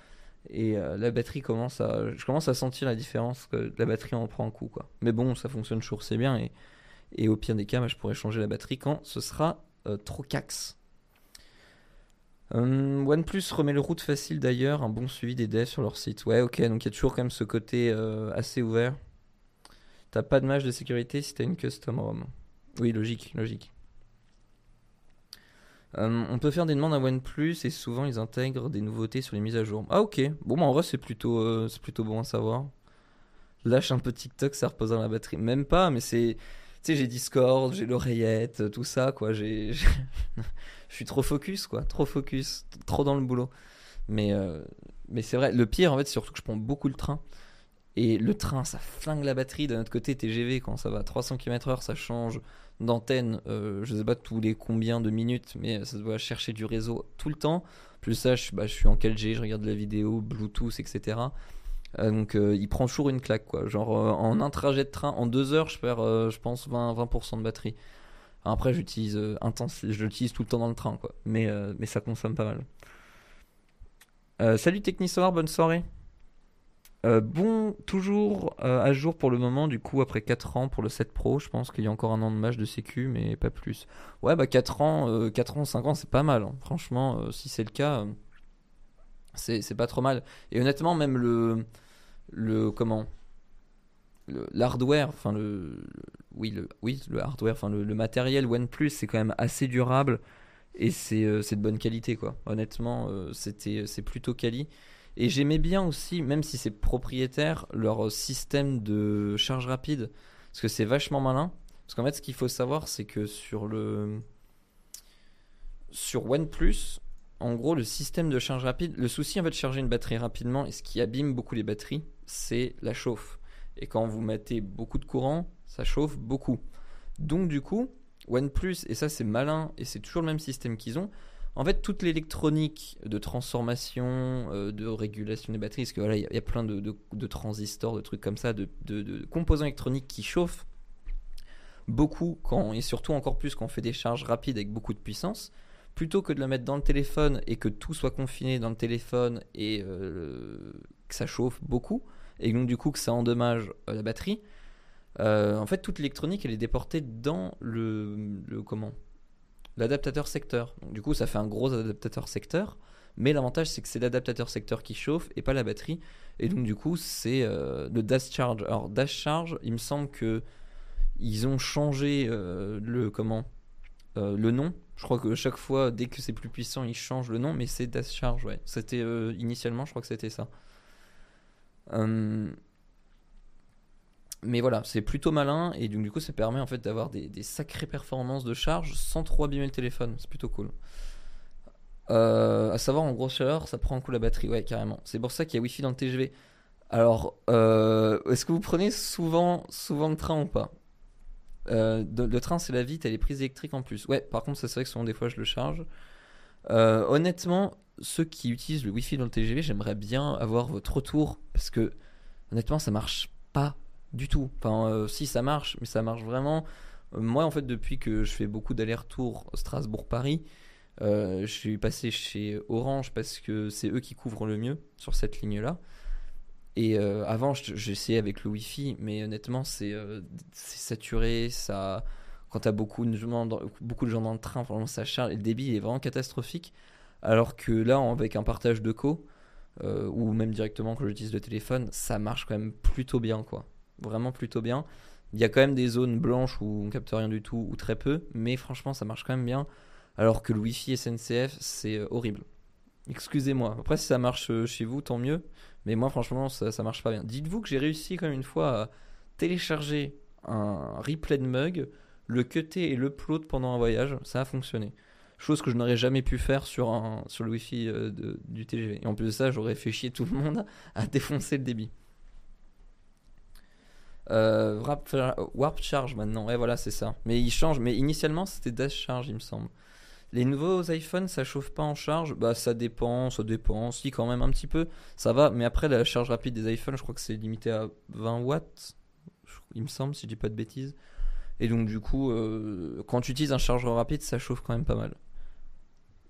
B: Et la batterie commence à. Je commence à sentir la différence que la batterie en prend un coup, quoi. Mais bon, ça fonctionne toujours, c'est bien. Et, au pire des cas, bah, je pourrais changer la batterie quand ce sera trop cax. Euh, OnePlus remet le route facile d'ailleurs, un bon suivi des devs sur leur site. Ouais, ok, donc il y a toujours quand même ce côté euh, assez ouvert. T'as pas de match de sécurité si t'as une custom ROM. Oui, logique, logique. Euh, on peut faire des demandes à OnePlus et souvent ils intègrent des nouveautés sur les mises à jour. Ah ok, bon bah, en vrai c'est plutôt, c'est plutôt bon à savoir. Lâche un peu TikTok, ça repose dans la batterie. Même pas, mais c'est... Tu sais, j'ai Discord, j'ai l'oreillette, tout ça, quoi. J'ai je suis trop focus, quoi. Trop focus, trop dans le boulot. Mais, euh, mais c'est vrai, le pire, en fait, c'est surtout que je prends beaucoup le train. Et le train, ça flingue la batterie. D'un autre côté, TGV, quand ça va à 300 km/h, ça change d'antenne, euh, je sais pas tous les combien de minutes, mais ça doit chercher du réseau tout le temps. Plus ça, je, bah, suis en 4G, je regarde la vidéo, Bluetooth, etc. Euh, donc il prend toujours une claque, quoi. Genre en un trajet de train, en deux heures, je perds, je pense, 20%, 20 de batterie. Après, j'utilise euh, je l'utilise tout le temps dans le train, quoi. Mais, euh, mais ça consomme pas mal. Euh, salut Technisoir, bonne soirée. Bon, toujours à jour pour le moment, du coup, après 4 ans pour le 7 Pro, je pense qu'il y a encore un an de match de sécu, mais pas plus. Ouais, bah 4 ans, 4 ans, 5 ans, c'est pas mal. Hein. Franchement, si c'est le cas, c'est pas trop mal. Et honnêtement, même le. Le. Comment L'hardware, enfin le, oui, le, oui, le hardware, enfin le, matériel OnePlus, c'est quand même assez durable et c'est euh, de bonne qualité, quoi. Honnêtement, euh, c'était c'est plutôt quali. Et j'aimais bien aussi, même si c'est propriétaire, leur système de charge rapide, parce que c'est vachement malin. Parce qu'en fait, ce qu'il faut savoir, c'est que sur le sur OnePlus, en gros, le système de charge rapide, le souci en fait de charger une batterie rapidement et ce qui abîme beaucoup les batteries, c'est la chauffe. Et quand vous mettez beaucoup de courant, ça chauffe beaucoup. Donc du coup, OnePlus, et ça c'est malin, et c'est toujours le même système qu'ils ont, en fait, toute l'électronique de transformation, euh, de régulation des batteries, parce que voilà, il y, a plein de, transistors, de trucs comme ça, de, composants électroniques qui chauffent beaucoup, et surtout encore plus quand on fait des charges rapides avec beaucoup de puissance, plutôt que de la mettre dans le téléphone et que tout soit confiné dans le téléphone et euh, que ça chauffe beaucoup, et donc du coup que ça endommage euh, la batterie, en fait, toute l'électronique, elle est déportée dans le, comment? L'adaptateur secteur. Donc, du coup, ça fait un gros adaptateur secteur. Mais l'avantage, c'est que c'est l'adaptateur secteur qui chauffe et pas la batterie. Et donc, du coup, c'est euh, le dash charge. Alors, dash charge, il me semble que ils ont changé euh, le comment le nom. Je crois que chaque fois, dès que c'est plus puissant, ils changent le nom. Mais c'est dash charge, ouais. C'était initialement, je crois que c'était ça. Mais voilà, c'est plutôt malin et donc, du coup ça permet en fait d'avoir des, sacrées performances de charge sans trop abîmer le téléphone. C'est plutôt cool. Euh, à savoir en grosse chaleur, ça prend un coup la batterie, ouais carrément. C'est pour ça qu'il y a Wi-Fi dans le TGV. Alors, euh, est-ce que vous prenez souvent, souvent le train ou pas? Euh, Le train c'est la vie, t'as les prises électriques en plus. Ouais, par contre c'est vrai que souvent des fois je le charge. honnêtement, ceux qui utilisent le Wi-Fi dans le TGV, j'aimerais bien avoir votre retour parce que honnêtement ça marche pas du tout. Enfin, euh, si ça marche, mais ça marche vraiment Euh, Moi, en fait, depuis que je fais beaucoup d'allers-retours Strasbourg-Paris, euh, je suis passé chez Orange parce que c'est eux qui couvrent le mieux sur cette ligne-là. Et avant, je- j'essayais avec le Wi-Fi, mais honnêtement, c'est saturé. Ça, quand t'as beaucoup de gens dans, beaucoup de gens dans le train, ça charge. Et le débit est vraiment catastrophique. Alors que là, avec un partage de co, ou même directement quand j'utilise le téléphone, ça marche quand même plutôt bien, quoi. Vraiment plutôt bien. Il y a quand même des zones blanches où on capte rien du tout, ou très peu, mais franchement, ça marche quand même bien. Alors que le Wi-Fi SNCF, c'est euh, horrible. Excusez-moi. Après, si ça marche euh, chez vous, tant mieux. Mais moi, franchement, ça, ça marche pas bien. Dites-vous que j'ai réussi quand même une fois à télécharger un replay de mug, le cutter et l'upload pendant un voyage. Ça a fonctionné. Chose que je n'aurais jamais pu faire sur, un, sur le Wi-Fi euh, du TGV. Et en plus de ça, j'aurais fait chier tout le monde à défoncer le débit. Euh, Warp, Warp Charge maintenant, ouais voilà c'est ça. Mais il change, mais initialement c'était Dash Charge il me semble. Les nouveaux iPhones ça chauffe pas en charge, bah ça dépend, ça dépend, si quand même un petit peu, ça va, mais après la charge rapide des iPhones je crois que c'est limité à 20 watts, il me semble si je dis pas de bêtises. Et donc du coup, euh, quand tu utilises un chargeur rapide ça chauffe quand même pas mal.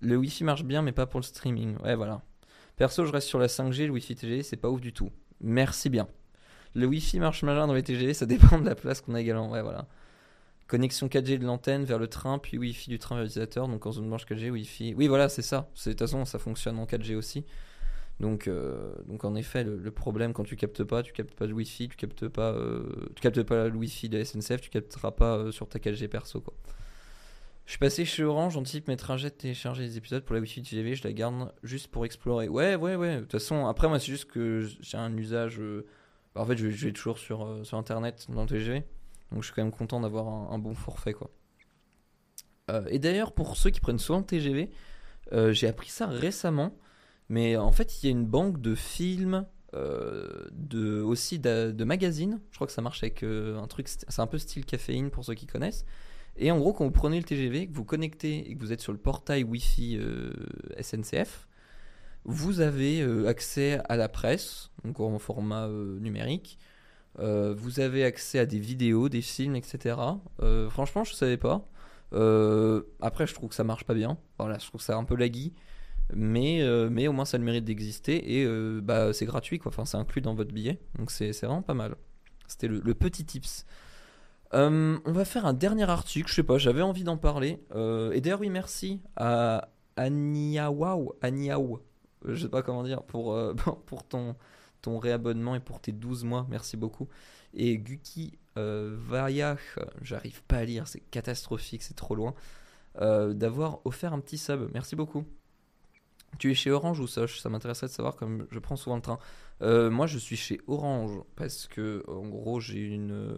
B: Le Wi-Fi marche bien mais pas pour le streaming, ouais voilà. Perso je reste sur la 5G, le Wi-Fi TGV c'est pas ouf du tout. Merci bien. Le Wi-Fi marche malin dans les TGV, ça dépend de la place qu'on a également. Ouais, voilà. Connexion 4G de l'antenne vers le train, puis Wi-Fi du train vers l'utilisateur. Donc en zone blanche 4G, Wi-Fi. Oui, voilà, c'est ça. De toute façon, ça fonctionne en 4G aussi. Donc, euh, donc en effet, le, le problème quand tu captes pas, tu captes pas de Wi-Fi, tu captes pas, euh, tu captes pas le Wi-Fi de la SNCF, tu capteras pas euh, sur ta 4G perso. Je suis passé chez Orange, j'anticipe mes trajets de télécharger les épisodes pour la Wi-Fi TGV, je la garde juste pour explorer. Ouais, ouais, ouais. De toute façon, après moi c'est juste que j'ai un usage. Bah, en fait, je, vais toujours sur, euh, sur internet dans le TGV. Donc je suis quand même content d'avoir un, bon forfait quoi. Euh, et d'ailleurs, pour ceux qui prennent souvent le TGV, euh, j'ai appris ça récemment. Mais en fait, il y a une banque de films, de, aussi de, de magazines. Je crois que ça marche avec un truc, c'est un peu style caféine pour ceux qui connaissent. Et en gros, quand vous prenez le TGV, que vous connectez et que vous êtes sur le portail Wi-Fi SNCF, vous avez euh, accès à la presse, donc en format euh, numérique. Euh, vous avez accès à des vidéos, des films, etc. Franchement, je savais pas. Après, je trouve que ça marche pas bien. Voilà, je trouve ça un peu laggy. Mais, mais au moins, ça a le mérite d'exister. Et bah, c'est gratuit, quoi. Enfin, c'est inclus dans votre billet. Donc, c'est vraiment pas mal. C'était le, petit tips. On va faire un dernier article. Je sais pas, j'avais envie d'en parler. Et d'ailleurs, oui, merci à Aniawao. Aniao. Je sais pas comment dire. Pour, euh, pour ton, réabonnement et pour tes 12 mois. Merci beaucoup. Et Guki euh, Vayach, j'arrive pas à lire, c'est catastrophique, c'est trop loin. euh, D'avoir offert un petit sub. Merci beaucoup. Tu es chez Orange ou Soch Ça m'intéresserait de savoir, comme je prends souvent le train. Moi, je suis chez Orange parce que, en gros, j'ai une.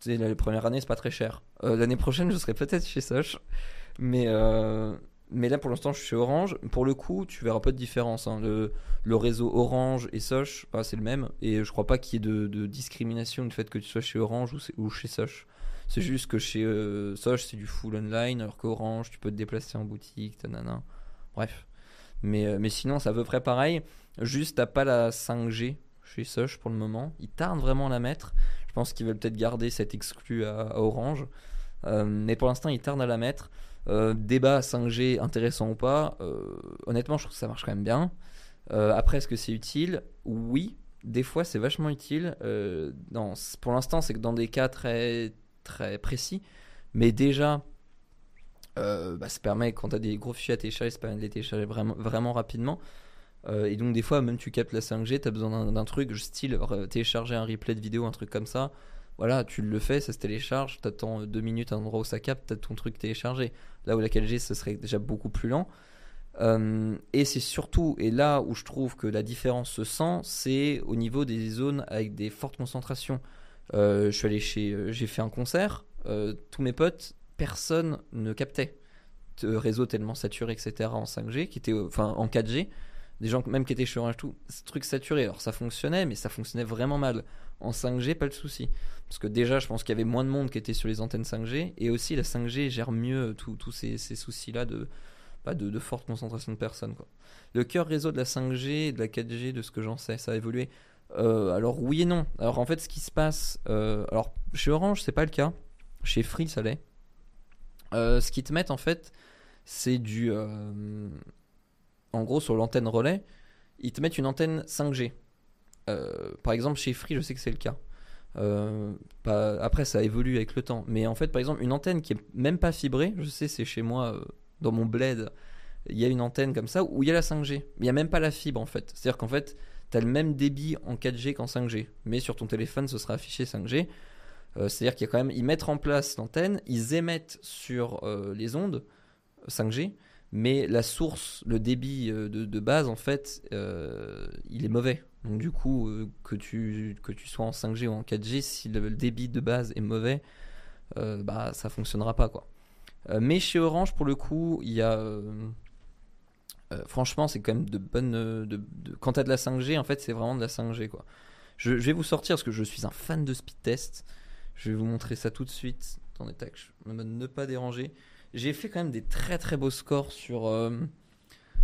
B: Tu sais, la première année, c'est pas très cher. L'année prochaine, je serai peut-être chez Soch. Mais, mais là, pour l'instant, je suis chez Orange. Pour le coup, tu verras pas de différence. hein. Le, le réseau Orange et Soch, bah, c'est le même. Et je crois pas qu'il y ait de, discrimination du fait que tu sois chez Orange ou, chez Soch. C'est juste que chez euh, Soch, c'est du full online, alors qu'Orange, tu peux te déplacer en boutique, tanana. Bref. Mais, euh, mais sinon, c'est à peu près pareil. Juste, t'as pas la 5G chez Soch pour le moment. Ils tardent vraiment à la mettre. Je pense qu'ils veulent peut-être garder cet exclu à, à Orange. Euh, mais pour l'instant, ils tardent à la mettre. Euh, débat 5G intéressant ou pas, euh, honnêtement, je trouve que ça marche quand même bien. Euh, après, est-ce que c'est utile? Oui, des fois, c'est vachement utile. Pour l'instant, c'est que dans des cas très, très précis. Mais déjà, bah, ça permet, quand tu as des gros fichiers à télécharger, ça permet de les télécharger vraiment, vraiment rapidement. Et donc, des fois, même tu captes la 5G, tu as besoin d'un- truc, style télécharger un replay de vidéo, un truc comme ça. Voilà, tu le fais, ça se télécharge, tu attends deux minutes à un endroit où ça capte, tu as ton truc téléchargé. Là où la 4G, ce serait déjà beaucoup plus lent. Euh, et c'est surtout, et là où je trouve que la différence se sent, c'est au niveau des zones avec des fortes concentrations. Euh, je suis allé chez, euh, j'ai fait un concert, tous mes potes, personne ne captait. Réseau tellement saturé, etc. en 5G, qui était, enfin en 4G, des gens même qui étaient chez Orange, tout, ce truc saturé. Alors ça fonctionnait, mais ça fonctionnait vraiment mal. En 5G, pas de souci. Parce que déjà, je pense qu'il y avait moins de monde qui était sur les antennes 5G, et aussi la 5G gère mieux tous ces, ces soucis-là de, pas de, de forte concentration de personnes. Quoi. Le cœur réseau de la 5G et de la 4G, de ce que j'en sais, ça a évolué. Euh, alors oui et non. Alors en fait, ce qui se passe, euh, alors chez Orange, c'est pas le cas. Chez Free, ça l'est. Euh, ce qu'ils te mettent en fait, c'est du. en gros, sur l'antenne relais, ils te mettent une antenne 5G. Euh, par exemple, chez Free, je sais que c'est le cas. Euh, pas- après, ça évolue avec le temps. Mais en fait, par exemple, une antenne qui est même pas fibrée, je sais, c'est chez moi, euh, dans mon bled, il y a une antenne comme ça où il y a la 5G. Mais il n'y a même pas la fibre en fait. C'est-à-dire qu'en fait, tu as le même débit en 4G qu'en 5G. Mais sur ton téléphone, ce sera affiché 5G. Euh, C'est-à-dire qu'il y a quand même, ils mettent en place l'antenne, ils émettent sur les ondes 5G, mais la source, le débit de, base, en fait, il est mauvais. Donc du coup, euh, que, tu, que tu sois en 5G ou en 4G, si le, débit de base est mauvais, euh, bah ça fonctionnera pas quoi. Euh, mais chez Orange, pour le coup, il y a euh, franchement, c'est quand même de bonnes. De, quand t'as de la 5G, en fait, c'est vraiment de la 5G quoi. Je, vais vous sortir parce que je suis un fan de speed test. Je vais vous montrer ça tout de suite. Attendez, tac, je me mode ne pas déranger. J'ai fait quand même des très très beaux scores sur,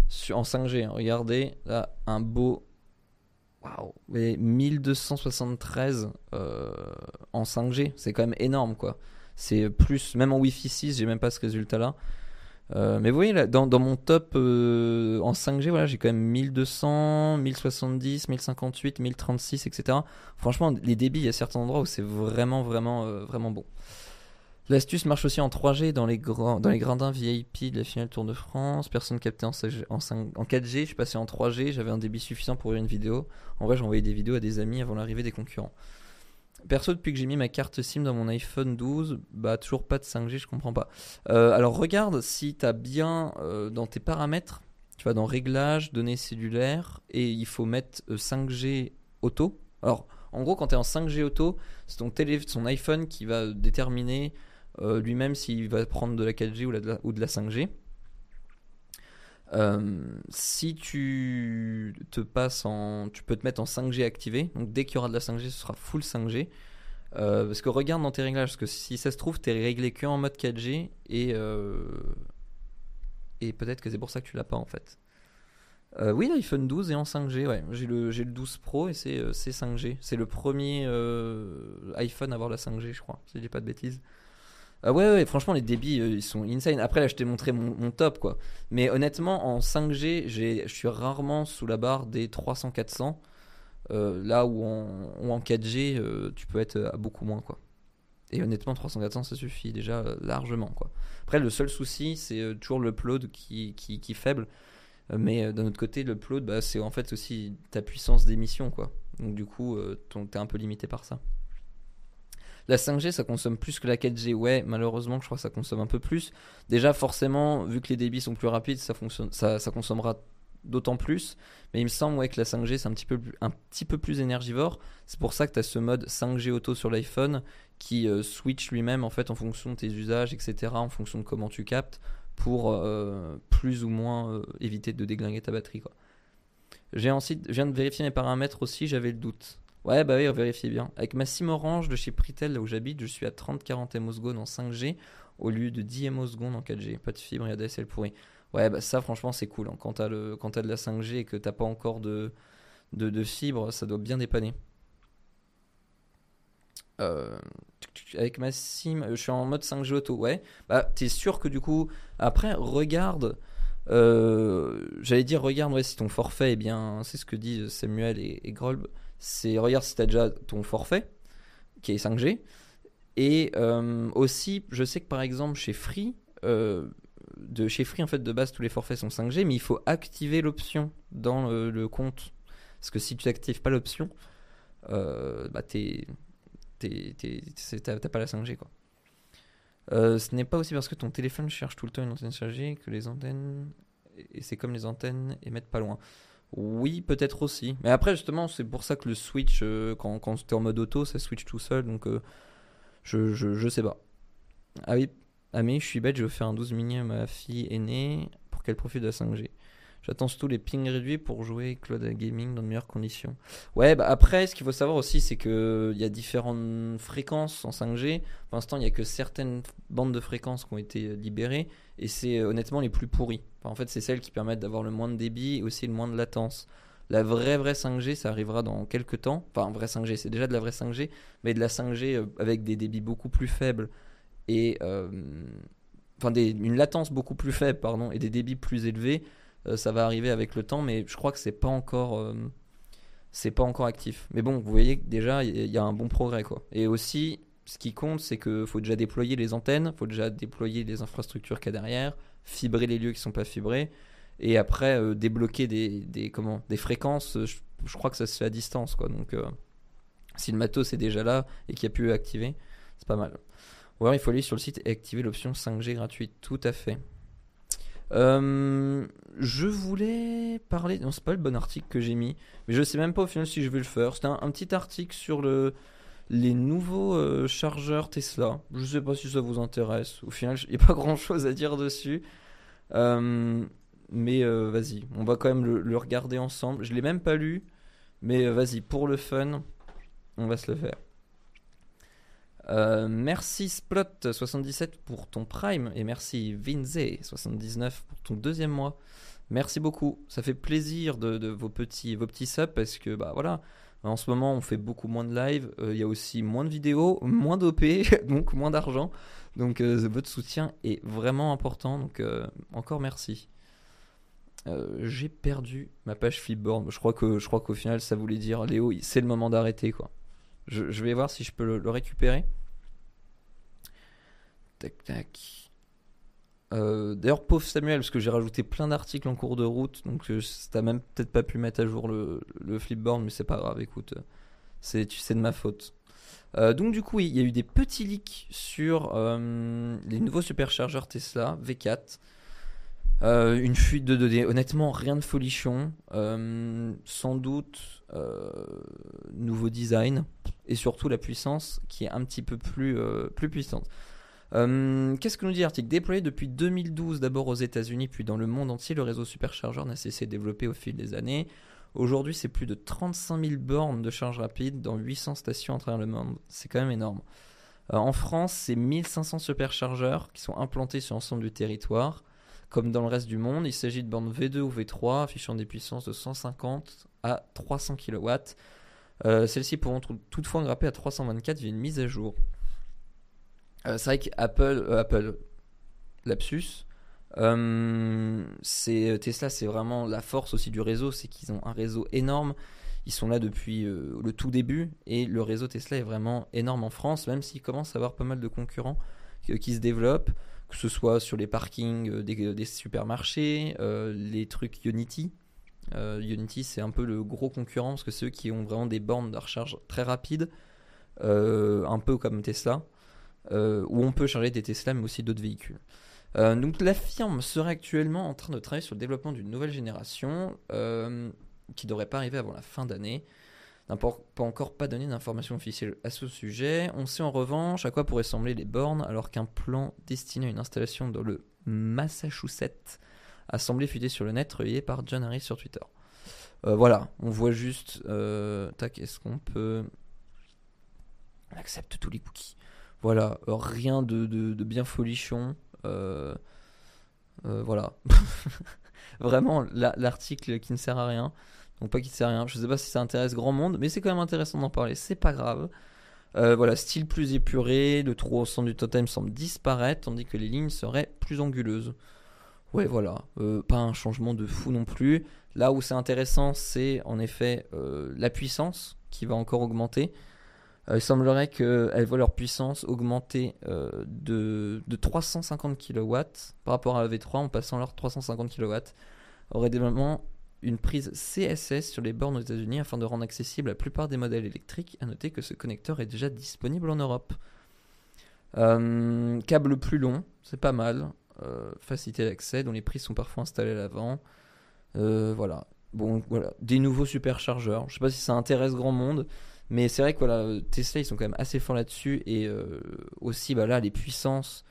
B: sur en 5G. hein. Regardez, là, un beau. Waouh! Mais 1273 euh, en 5G, c'est quand même énorme quoi. C'est plus, même en Wi-Fi 6, j'ai même pas ce résultat là. Euh, mais vous voyez, dans, mon top euh, en 5G, voilà, j'ai quand même 1200, 1070, 1058, 1036, etc. Franchement, les débits, il y a certains endroits où c'est vraiment, vraiment, vraiment bon. L'astuce marche aussi en 3G dans les, grands, dans les gradins VIP de la finale Tour de France. Personne capté en, 5G en, 5 en 4G. Je suis passé en 3G. J'avais un débit suffisant pour une vidéo. En vrai, envoyé des vidéos à des amis avant l'arrivée des concurrents. Perso, depuis que j'ai mis ma carte SIM dans mon iPhone 12, bah toujours pas de 5G, je comprends pas. Euh, alors regarde si tu as bien euh, dans tes paramètres, tu vas dans réglages, données cellulaires, et il faut mettre euh, 5G auto. Alors en gros, quand tu es en 5G auto, c'est ton, télé, ton iPhone qui va déterminer euh, lui-même s'il va prendre de la 4G ou, la- de la, ou de la 5G. Euh, si tu te passes en. Tu peux te mettre en 5G activé. Donc dès qu'il y aura de la 5G, ce sera full 5G. Euh, parce que regarde dans tes réglages, parce que si ça se trouve, t'es réglé que en mode 4G et, et peut-être que c'est pour ça que tu l'as pas en fait. Oui, l'iPhone 12 est en 5G, ouais. J'ai le, le 12 Pro et c'est euh, c'est 5G. C'est le premier iPhone à avoir la 5G, je crois, si je dis pas de bêtises. Ah ouais, ouais, franchement, les débits, euh, ils sont insane. Après, là, je t'ai montré mon, top, quoi. Mais honnêtement, en 5G, j'ai- je suis rarement sous la barre des 300-400. Euh, là où en, en 4G, euh, tu peux être à beaucoup moins, quoi. Et honnêtement, 300-400, ça suffit déjà largement, quoi. Après, le seul souci, c'est toujours l'upload qui, qui, qui est faible. Mais d'un autre côté, l'upload, bah, c'est en fait aussi ta puissance d'émission, quoi. Donc du coup, t'es un peu limité par ça. La 5G, ça consomme plus que la 4G. Ouais, malheureusement, je crois que ça consomme un peu plus. Déjà, forcément, vu que les débits sont plus rapides, ça, consommera d'autant plus. Mais il me semble que la 5G, c'est un petit peu plus, un petit peu plus énergivore. C'est pour ça que tu as ce mode 5G auto sur l'iPhone qui euh, switch lui-même en fait en fonction de tes usages, etc., en fonction de comment tu captes, pour euh, plus ou moins euh, éviter de déglinguer ta batterie. J'ai ensuite, je viens de vérifier mes paramètres aussi, j'avais le doute. Ouais, bah oui, vérifiez bien. Avec ma SIM Orange de chez Pritel, là où j'habite, je suis à 30-40 ms en 5G au lieu de 10 ms en 4G. Pas de fibre et ADSL pourri. Ouais, bah ça, franchement, c'est cool. hein. Quand t'as de la 5G et que t'as pas encore de, de, de fibre, ça doit bien dépanner. Euh, avec ma SIM, euh, je suis en mode 5G auto. Ouais, bah t'es sûr que du coup, après, regarde. Euh, J'allais dire, regarde ouais, si ton forfait est bien. C'est ce que disent Samuel et, et Grolb. C'est regarde si t'as déjà ton forfait qui est 5G. Et euh, aussi, je sais que par exemple chez Free, euh, de chez Free en fait de base tous les forfaits sont 5G, mais il faut activer l'option dans le, compte. Parce que si tu n'actives pas l'option, bah t'es, t'as pas la 5G quoi. Euh, ce n'est pas aussi parce que ton téléphone cherche tout le temps une antenne 5G que les antennes et c'est comme les antennes émettent pas loin. Oui, peut-être aussi. Mais après, justement, c'est pour ça que le switch, euh, quand, quand tu es en mode auto, ça switch tout seul. Donc, euh, je, je, je sais pas. Ah oui, ah mais je suis bête, je vais faire un 12 mini à ma fille aînée pour qu'elle profite de la 5G. J'attends surtout les pings réduits pour jouer Cloud Gaming dans de meilleures conditions. Ouais, bah après, ce qu'il faut savoir aussi, c'est que il y a différentes fréquences en 5G. Pour l'instant, il n'y a que certaines bandes de fréquences qui ont été euh, libérées, et c'est euh, honnêtement les plus pourries. En fait, c'est celles qui permettent d'avoir le moins de débit et aussi le moins de latence. La vraie vraie 5G, ça arrivera dans quelques temps. Enfin, vraie 5G, c'est déjà de la vraie 5G, mais de la 5G euh, avec des débits beaucoup plus faibles et enfin une latence beaucoup plus faible pardon et des débits plus élevés ça va arriver avec le temps mais je crois que c'est pas encore c'est pas encore actif mais bon vous voyez déjà il y, a un bon progrès quoi et aussi ce qui compte c'est que faut déjà déployer les antennes faut déjà déployer les infrastructures qu'il y a derrière fibrer les lieux qui sont pas fibrés et après débloquer des, des, comment des fréquences je, crois que ça se fait à distance quoi donc si le matos est déjà là et qu'il a pu activer, c'est pas mal. Ou alors il faut aller sur le site et activer l'option 5G gratuite. Tout à fait. Euh, je voulais parler. Non, c'est pas le bon article que j'ai mis, mais je sais même pas au final si je vais le faire. C'était un, petit article sur le, les nouveaux euh, chargeurs Tesla. Je sais pas si ça vous intéresse. Au final, il n'y a pas grand chose à dire dessus. Euh, mais vas-y, on va quand même le, le regarder ensemble. Je l'ai même pas lu, mais vas-y, pour le fun, on va se le faire. Euh, merci Splot77 pour ton Prime et merci Vinze79 pour ton deuxième mois. Merci beaucoup, ça fait plaisir de, vos petits vos petits subs parce que bah voilà, en ce moment on fait beaucoup moins de live, euh, il y a aussi moins de vidéos, moins d'OP, donc moins d'argent. Donc euh, votre soutien est vraiment important, donc encore merci. J'ai perdu ma page Flipboard. Je crois que je crois qu'au final ça voulait dire Léo, c'est le moment d'arrêter quoi. Je, vais voir si je peux le, récupérer. Tac, tac. Euh, d'ailleurs, pauvre Samuel, parce que j'ai rajouté plein d'articles en cours de route, donc euh, t'as même peut-être pas pu mettre à jour le, flipboard, mais c'est pas grave, écoute, c'est de ma faute. Euh, donc du coup, il y a eu des petits leaks sur les nouveaux superchargeurs Tesla V4. Une fuite de données, honnêtement rien de folichon, sans doute nouveau design, et surtout la puissance qui est un petit peu plus, euh, plus puissante. Euh, qu'est-ce que nous dit l'article? Déployé depuis 2012 d'abord aux États-Unis puis dans le monde entier, le réseau superchargeur n'a cessé de développer au fil des années. Aujourd'hui, c'est plus de 35 000 bornes de charge rapide dans 800 stations à travers le monde. C'est quand même énorme. Euh, en France, c'est 1500 superchargeurs qui sont implantés sur l'ensemble du territoire. Comme dans le reste du monde, il s'agit de bornes V2 ou V3 affichant des puissances de 150 à 300 kW euh, celles-ci pourront toutefois grimper à 324 via une mise à jour. Euh, c'est vrai qu'Apple, euh, Apple, lapsus, Tesla, c'est vraiment la force aussi du réseau, c'est qu'ils ont un réseau énorme. Ils sont là depuis le tout début et le réseau Tesla est vraiment énorme en France, même s'il commence à avoir pas mal de concurrents qui se développent, que ce soit sur les parkings des, des supermarchés, les trucs Unity, euh, Unity, c'est un peu le gros concurrent parce que ceux qui ont vraiment des bornes de recharge très rapides, euh, un peu comme Tesla, euh, où on peut charger des Tesla mais aussi d'autres véhicules. donc la firme serait actuellement en train de travailler sur le développement d'une nouvelle génération qui devrait pas arriver avant la fin d'année. N'a pas encore pas donné d'informations officielles à ce sujet. On sait en revanche à quoi pourraient ressembler les bornes alors qu'un plan destiné à une installation dans le Massachusetts a semblé fuiter sur le net, relayé par John Harris sur Twitter. Euh, voilà, on voit juste. Euh, tac, est-ce qu'on peut. On accepte tous les cookies. Voilà, euh, rien de, de, bien folichon. voilà. Vraiment, l'article qui ne sert à rien. Donc, pas qui ne sert à rien. Je sais pas si ça intéresse grand monde, mais c'est quand même intéressant d'en parler. C'est pas grave. voilà, style plus épuré, le trou au centre du totem semble disparaître, tandis que les lignes seraient plus anguleuses. Ouais, voilà. Euh, pas un changement de fou non plus. Là où c'est intéressant, c'est en effet euh, la puissance qui va encore augmenter. Euh, il semblerait qu'elles voient leur puissance augmenter de, de, 350 kW par rapport à la V3 en passant leur 350 kW. Aurait développement une prise CSS sur les bornes aux États-Unis afin de rendre accessible la plupart des modèles électriques. À noter que ce connecteur est déjà disponible en Europe. câble plus long, c'est pas mal. Euh, facilité d'accès, dont les prix sont parfois installés à l'avant. Euh, voilà. Bon, voilà. Des nouveaux superchargeurs. Je sais pas si ça intéresse grand monde. Mais c'est vrai que voilà, Tesla, ils sont quand même assez forts là-dessus. Et euh, aussi, bah là, les puissances,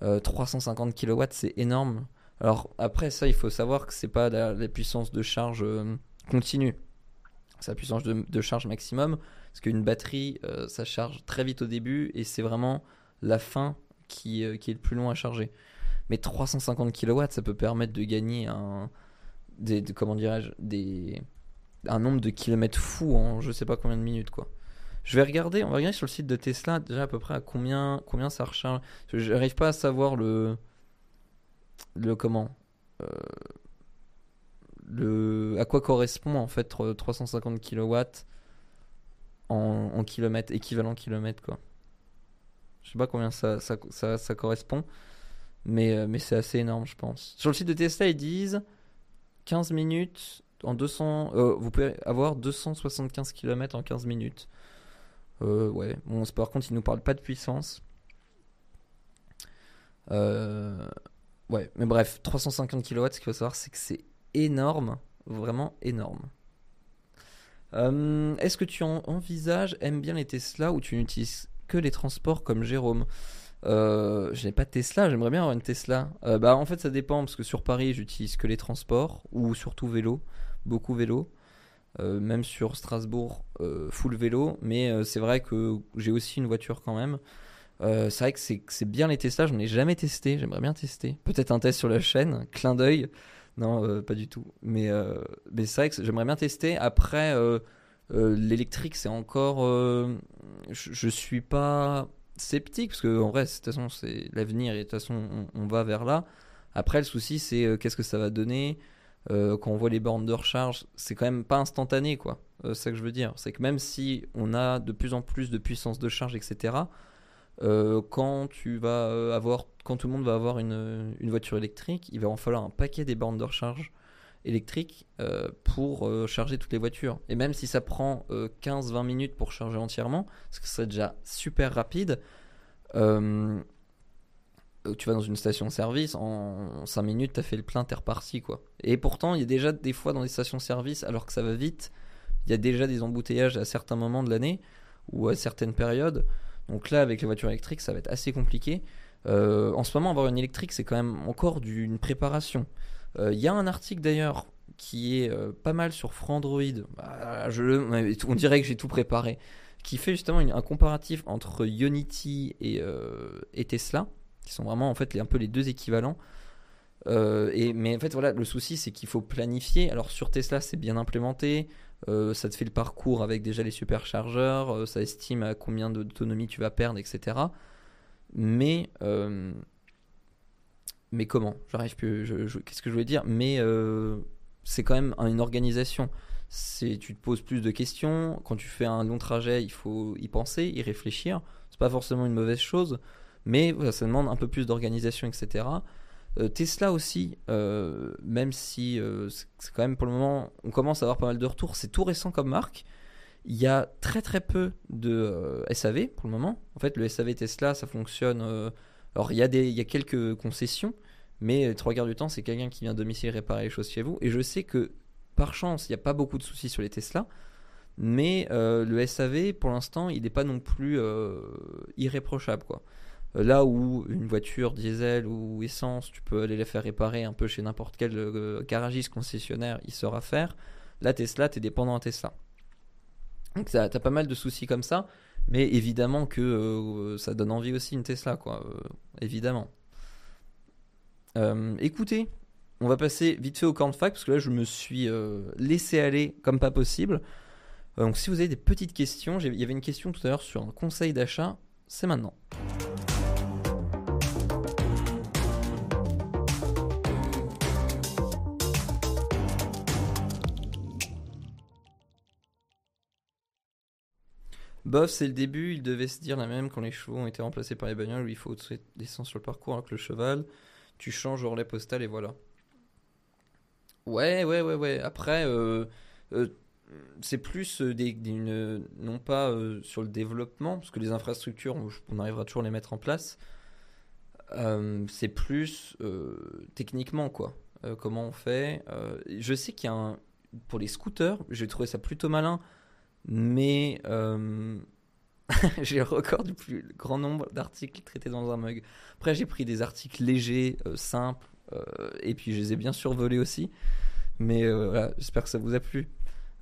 B: 350 kW, c'est énorme. Alors après, ça, il faut savoir que c'est pas la, puissance de charge continue. C'est la puissance de, charge maximum. Parce qu'une batterie, ça charge très vite au début. Et c'est vraiment la fin qui, qui est le plus long à charger. Mais 350 kW, ça peut permettre de gagner un, des, comment nombre de kilomètres fou en je sais pas combien de minutes quoi. Je vais regarder, on va regarder sur le site de Tesla déjà à peu près à combien, combien ça recharge. Je n'arrive pas à savoir le. Le comment euh, le, À quoi correspond en fait 350 kW en, en kilomètres, équivalent kilomètre quoi. Je sais pas combien ça, ça, correspond, mais, euh, mais c'est assez énorme, je pense. Sur le site de Tesla, ils disent 15 minutes en 200. Euh, vous pouvez avoir 275 km en 15 minutes. Euh, ouais, bon, par contre, ils nous parlent pas de puissance. Ouais, mais bref, 350 kW, ce qu'il faut savoir, c'est que c'est énorme, vraiment énorme. Est-ce que tu envisages, aimes bien les Tesla ou tu n'utilises que les transports comme Jérôme? Euh, je n'ai pas de Tesla, j'aimerais bien avoir une Tesla. Euh, bah, en fait, ça dépend parce que sur Paris, j'utilise que les transports ou surtout vélo, beaucoup vélo. Euh, même sur Strasbourg, full vélo. Mais c'est vrai que j'ai aussi une voiture quand même. C'est vrai que c'est bien les je n'en ai jamais testé, j'aimerais bien tester. Peut-être un test sur la chaîne, clin d'œil. Non, pas du tout. Mais, mais c'est vrai que j'aimerais bien tester. Après, l'électrique, c'est encore. je, je suis pas sceptique parce que en vrai, de toute façon, c'est l'avenir et de toute façon, on, va vers là. Après, le souci, c'est euh, qu'est-ce que ça va donner? Euh, quand on voit les bornes de recharge. C'est quand même pas instantané, quoi. Euh, c'est ça que je veux dire. C'est que même si on a de plus en plus de puissance de charge, etc. quand tu vas avoir, quand tout le monde va avoir une, une, voiture électrique, il va en falloir un paquet des bornes de recharge électriques pour charger toutes les voitures. Et même si ça prend 15-20 minutes pour charger entièrement, parce que c'est déjà super rapide, euh, tu vas dans une station-service, en 5 minutes, tu as fait le plein, t'es reparti. Quoi. Et pourtant, il y a déjà des fois dans les stations-service, alors que ça va vite, il y a déjà des embouteillages à certains moments de l'année ou à certaines périodes. Donc là, avec les voitures électriques, ça va être assez compliqué. Euh, en ce moment, avoir une électrique, c'est quand même encore d'une préparation. Euh, il y a un article d'ailleurs qui est pas mal sur Frandroid. Bah, je, on dirait que j'ai tout préparé qui fait justement un comparatif entre Unity euh, et, Tesla, qui sont vraiment en fait un peu les deux équivalents. Euh, et, mais en fait, voilà, le souci, c'est qu'il faut planifier. Alors sur Tesla, c'est bien implémenté. Euh, ça te fait le parcours avec déjà les superchargeurs. ça estime à combien d'autonomie tu vas perdre, etc. Mais mais comment? J'arrive plus. Qu'est-ce que je voulais dire? Mais c'est quand même une organisation tu te poses plus de questions. Quand tu fais un long trajet, il faut y penser, y réfléchir. C'est pas forcément une mauvaise chose, mais ça demande un peu plus d'organisation, etc. Euh, Tesla aussi, euh, même si euh, c'est quand même pour le moment, on commence à avoir pas mal de retours. C'est tout récent comme marque. Il y a très très peu de SAV pour le moment. En fait, le SAV Tesla, ça fonctionne. alors il y, a des, quelques concessions, mais trois quarts du temps, c'est quelqu'un qui vient domicile réparer les choses chez vous. Et je sais que par chance, il n'y a pas beaucoup de soucis sur les Tesla. Mais le SAV, pour l'instant, il n'est pas non plus irréprochable. Quoi. Euh, là où une voiture diesel ou essence, tu peux aller la faire réparer un peu chez n'importe quel garagiste concessionnaire, il saura faire. La Tesla, tu es dépendant à Tesla. Donc tu as pas mal de soucis comme ça. Mais évidemment que ça donne envie aussi une Tesla, quoi. évidemment. écoutez, on va passer vite fait au camp de fac parce que là je me suis euh, laissé aller comme pas possible. Euh, donc si vous avez des petites questions, il y avait une question tout à l'heure sur un conseil d'achat, c'est maintenant. Bof, c'est le début, il devait se dire la même quand les chevaux ont été remplacés par les bagnoles où il faut descendre sur le parcours avec le cheval, tu changes au relais postal et voilà. Ouais, ouais, ouais, ouais. Après, euh, euh, c'est plus euh, non pas sur le développement, parce que les infrastructures, on, arrivera toujours à les mettre en place. c'est plus techniquement, quoi. comment on fait. je sais qu'il y a un. Pour les scooters, j'ai trouvé ça plutôt malin, mais j'ai le record du plus grand nombre d'articles traités dans un mug. Après, j'ai pris des articles légers, simples, euh, et puis je les ai bien survolés aussi. Mais euh, voilà, j'espère que ça vous a plu.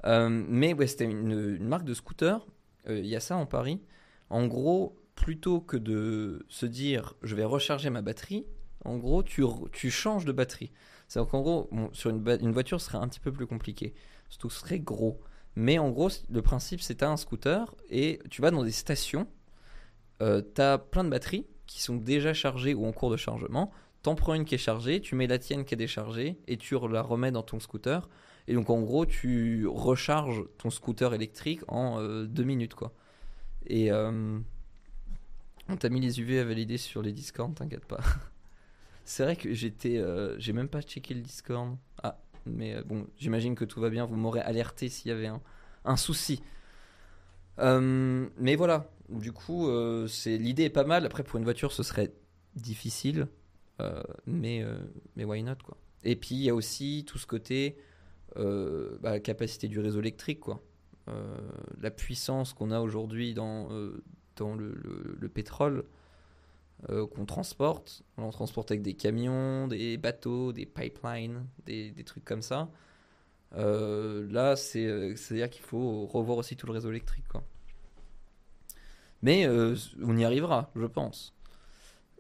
B: Euh, mais ouais, c'était une, marque de scooter. Il y a ça en Paris. En gros, plutôt que de se dire je vais recharger ma batterie, en gros, tu, tu changes de batterie. C'est-à-dire qu'en gros, sur une, une, voiture, ce serait un petit peu plus compliqué. Surtout, ce serait gros. Mais en gros, le principe, c'est tu as un scooter et tu vas dans des stations, euh, tu as plein de batteries qui sont déjà chargées ou en cours de chargement. T'en prends une qui est chargée, tu mets la tienne qui est déchargée et tu la remets dans ton scooter. Et donc en gros, tu recharges ton scooter électrique en euh, deux minutes. Et euh, on t'a mis les UV à valider sur les Discord, t'inquiète pas. C'est vrai que j'étais, euh, j'ai même pas checké le Discord. Mais bon, j'imagine que tout va bien. Vous m'aurez alerté s'il y avait un, souci. mais voilà, du coup, c'est l'idée est pas mal. Après, pour une voiture, ce serait difficile, mais why not quoi? Et puis il y a aussi tout ce côté euh, bah, capacité du réseau électrique, quoi. Euh, la puissance qu'on a aujourd'hui dans, euh, dans le, pétrole qu'on transporte. On transporte avec des camions, des bateaux, des pipelines, des, trucs comme ça. là, c'est-à-dire qu'il faut revoir aussi tout le réseau électrique. Quoi. Mais on y arrivera, je pense.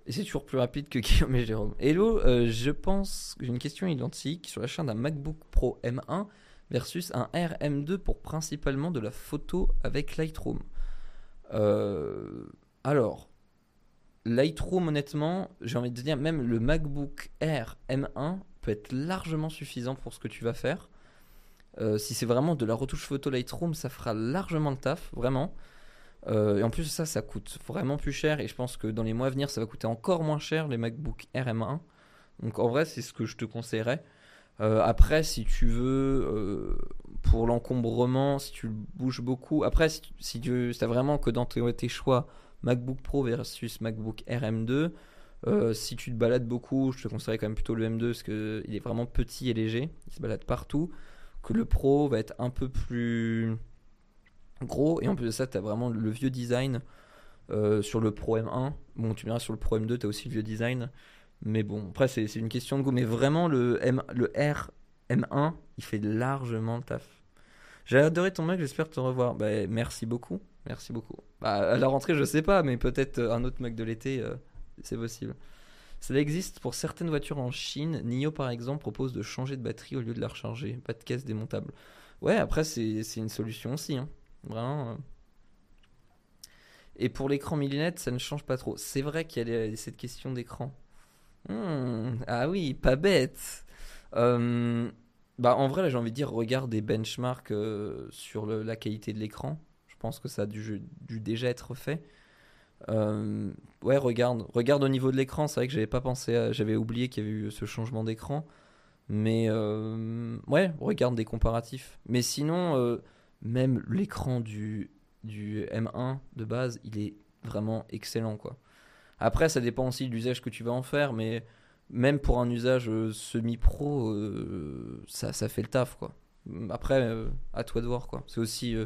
B: Et c'est toujours plus rapide que Guillaume et Jérôme. Hello, euh, je pense que j'ai une question identique sur la chaîne d'un MacBook Pro M1 versus un RM2 pour principalement de la photo avec Lightroom. Euh, alors, Lightroom, honnêtement, j'ai envie de dire, même le MacBook Air M1 peut être largement suffisant pour ce que tu vas faire. Euh, si c'est vraiment de la retouche photo Lightroom, ça fera largement le taf, vraiment. Euh, et en plus, ça, ça coûte vraiment plus cher. Et je pense que dans les mois à venir, ça va coûter encore moins cher les MacBook RM1. Donc en vrai, c'est ce que je te conseillerais. Euh, après, si tu veux, pour l'encombrement, si tu bouges beaucoup, après, si, si tu as vraiment que dans tes, choix MacBook Pro versus MacBook RM2, si tu te balades beaucoup, je te conseillerais quand même plutôt le M2 parce qu'il est vraiment petit et léger, il se balade partout. Que le Pro va être un peu plus gros. Et en plus de ça, tu as vraiment le vieux design euh, sur le Pro M1. Bon, tu verras sur le Pro M2, tu as aussi le vieux design. Mais bon, après, c'est une question de goût. Mais vraiment, le, M, le R M1, il fait largement le taf. J'ai adoré ton mec, j'espère te revoir. Bah, merci beaucoup. Merci beaucoup. Bah, à la rentrée, je sais pas, mais peut-être un autre mec de l'été, euh, c'est possible. Ça existe pour certaines voitures en Chine. NIO, par exemple, propose de changer de batterie au lieu de la recharger. Pas de caisse démontable. Ouais, après, c'est une solution aussi. Hein. Vraiment. Euh. Et pour l'écran millinette, ça ne change pas trop. C'est vrai qu'il y a cette question d'écran. Hmm, ah oui, pas bête. Euh, bah en vrai, là, j'ai envie de dire, regarde des benchmarks euh, sur la qualité de l'écran. Pense que ça a dû, déjà être fait. ouais, regarde, regarde au niveau de l'écran. C'est vrai que j'avais pas pensé, j'avais oublié qu'il y avait eu ce changement d'écran. Mais ouais, regarde des comparatifs. Mais sinon, même l'écran du, du M1 de base, il est vraiment excellent. quoi. Après, ça dépend aussi de l'usage que tu vas en faire, mais même pour un usage euh, semi-pro, euh, ça, ça fait le taf. quoi. Après, euh, à toi de voir. quoi. C'est aussi,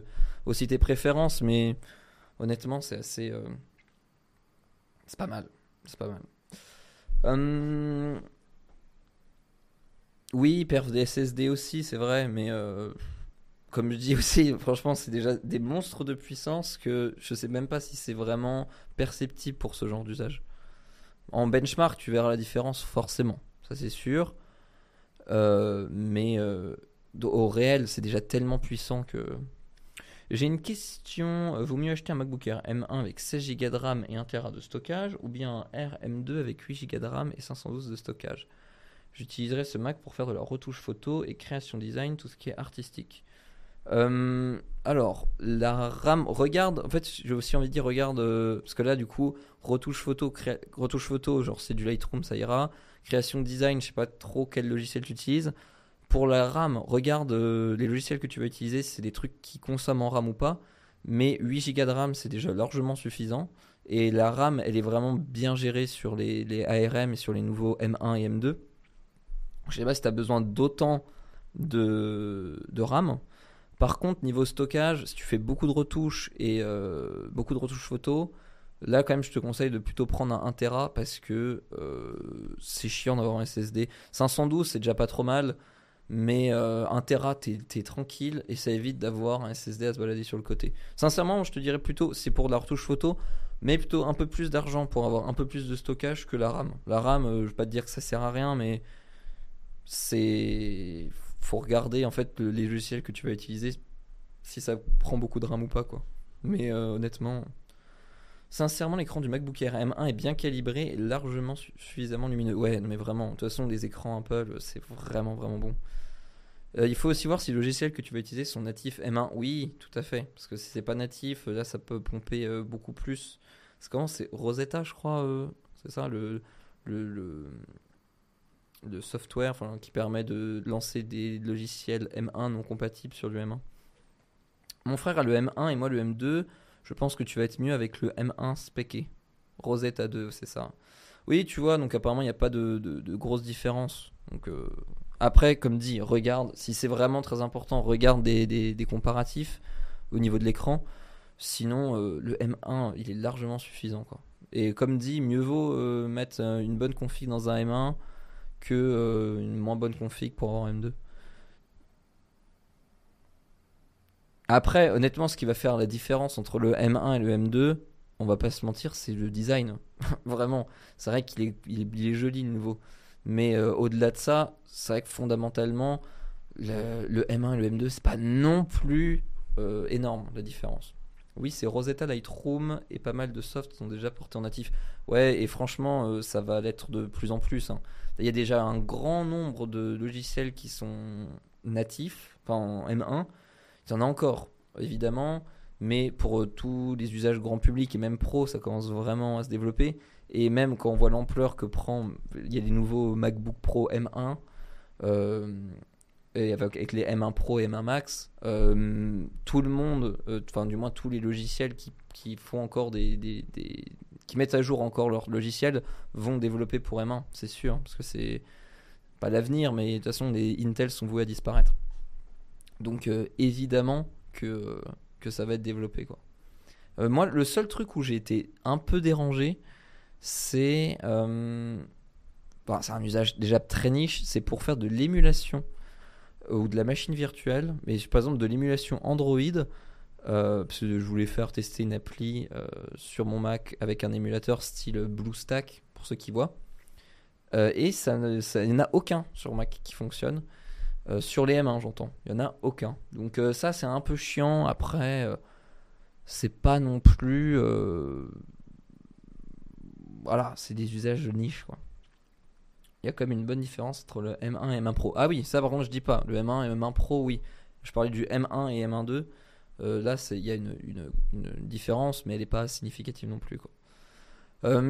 B: aussi tes préférences, mais honnêtement, c'est assez. c'est pas mal. C'est pas mal. Hum, oui, perf des SSD aussi, c'est vrai, mais comme je dis aussi, franchement, c'est déjà des monstres de puissance que je sais même pas si c'est vraiment perceptible pour ce genre d'usage. En benchmark, tu verras la différence forcément, ça c'est sûr. Euh, mais euh, au réel, c'est déjà tellement puissant que. J'ai une question. Euh, vaut mieux acheter un MacBook Air M1 avec 16 Go de RAM et 1 Tera de stockage ou bien un Air M2 avec 8 Go de RAM et 512 de stockage? J'utiliserai ce Mac pour faire de la retouche photo et création design, tout ce qui est artistique. Euh, alors, la RAM, regarde, en fait, j'ai aussi envie de dire, regarde, euh, parce que là, du coup, retouche photo, retouche photo, genre c'est du Lightroom, ça ira. Création design, je sais pas trop quel logiciel tu utilises. Pour la RAM, regarde euh, les logiciels que tu vas utiliser, c'est des trucs qui consomment en RAM ou pas. Mais 8 Go de RAM, c'est déjà largement suffisant. Et la RAM, elle est vraiment bien gérée sur les, ARM et sur les nouveaux M1 et M2. Je sais pas si tu as besoin d'autant de, RAM. Par contre, niveau stockage, si tu fais beaucoup de retouches et euh, beaucoup de retouches photos, là quand même je te conseille de plutôt prendre un 1 Tera parce que euh, c'est chiant d'avoir un SSD. 512 c'est déjà pas trop mal, mais euh, 1 Tera t'es es tranquille et ça évite d'avoir un SSD à se balader sur le côté. Sincèrement, je te dirais plutôt c'est pour de la retouche photo, mais plutôt un peu plus d'argent pour avoir un peu plus de stockage que la RAM. La RAM, euh, je vais pas te dire que ça sert à rien, mais c'est faut regarder en fait les logiciels que tu vas utiliser si ça prend beaucoup de RAM ou pas, quoi. Mais euh, honnêtement, sincèrement, l'écran du MacBook Air M1 est bien calibré et largement suffisamment lumineux. Ouais, mais vraiment, de toute façon, les écrans Apple, c'est vraiment, vraiment bon. Euh, il faut aussi voir si les logiciels que tu vas utiliser sont natifs M1. Oui, tout à fait. Parce que si c'est pas natif, là, ça peut pomper euh, beaucoup plus. C'est comment? C'est Rosetta, je crois. c'est ça, le, le, le, software qui permet de lancer des logiciels M1 non compatibles sur du M1. Mon frère a le M1 et moi le M2. Je pense que tu vas être mieux avec le M1 spéqué. Rosetta 2, c'est ça. Oui, tu vois, donc apparemment il n'y a pas de, de, grosses différences. Donc, euh, après, comme dit, regarde, si c'est vraiment très important, regarde des, des, comparatifs au niveau de l'écran. Sinon, euh, le M1, il est largement suffisant. Quoi. Et comme dit, mieux vaut euh, mettre une bonne config dans un M1 que une moins bonne config pour avoir un M2. Après, honnêtement, ce qui va faire la différence entre le M1 et le M2, on va pas se mentir, c'est le design. Vraiment. C'est vrai qu'il est, joli le nouveau. Mais euh, au-delà de ça, c'est vrai que fondamentalement, le, M1 et le M2, c'est pas non plus euh, énorme la différence. Oui, c'est Rosetta Lightroom et pas mal de softs sont déjà portés en natif. Ouais, et franchement, euh, ça va l'être de plus en plus. Hein. Il y a déjà un grand nombre de logiciels qui sont natifs, enfin en M1 il y en a encore, évidemment, mais pour euh, tous les usages grand public et même pro, ça commence vraiment à se développer. Et même quand on voit l'ampleur que prend, il y a des nouveaux MacBook Pro M1, euh, avec, les M1 Pro et M1 Max, euh, tout le monde, enfin du moins tous les logiciels qui, font encore des, des, qui mettent à jour encore leur logiciel vont développer pour M1, c'est sûr, parce que c'est pas l'avenir, mais de toute façon les Intel sont voués à disparaître. Donc euh, évidemment que, que ça va être développé. Quoi. Euh, moi, le seul truc où j'ai été un peu dérangé, c'est... Euh, c'est un usage déjà très niche, c'est pour faire de l'émulation ou de la machine virtuelle, mais par exemple de l'émulation Android, parce que je voulais faire tester une appli sur mon Mac avec un émulateur style BlueStack, pour ceux qui voient. et ça, ça il n'y en a aucun sur Mac qui fonctionne. Euh, sur les M1, j'entends. Il n'y en a aucun. Donc euh, ça, c'est un peu chiant. Après, euh, c'est pas non plus... Voilà, c'est des usages de niche, quoi. Il y a comme une bonne différence entre le M1 et M1 Pro. Ah oui, ça par contre, je dis pas. Le M1 et M1 Pro, oui. Je parlais du M1 et M1 2. là, il y a une, différence, mais elle n'est pas significative non plus. Quoi.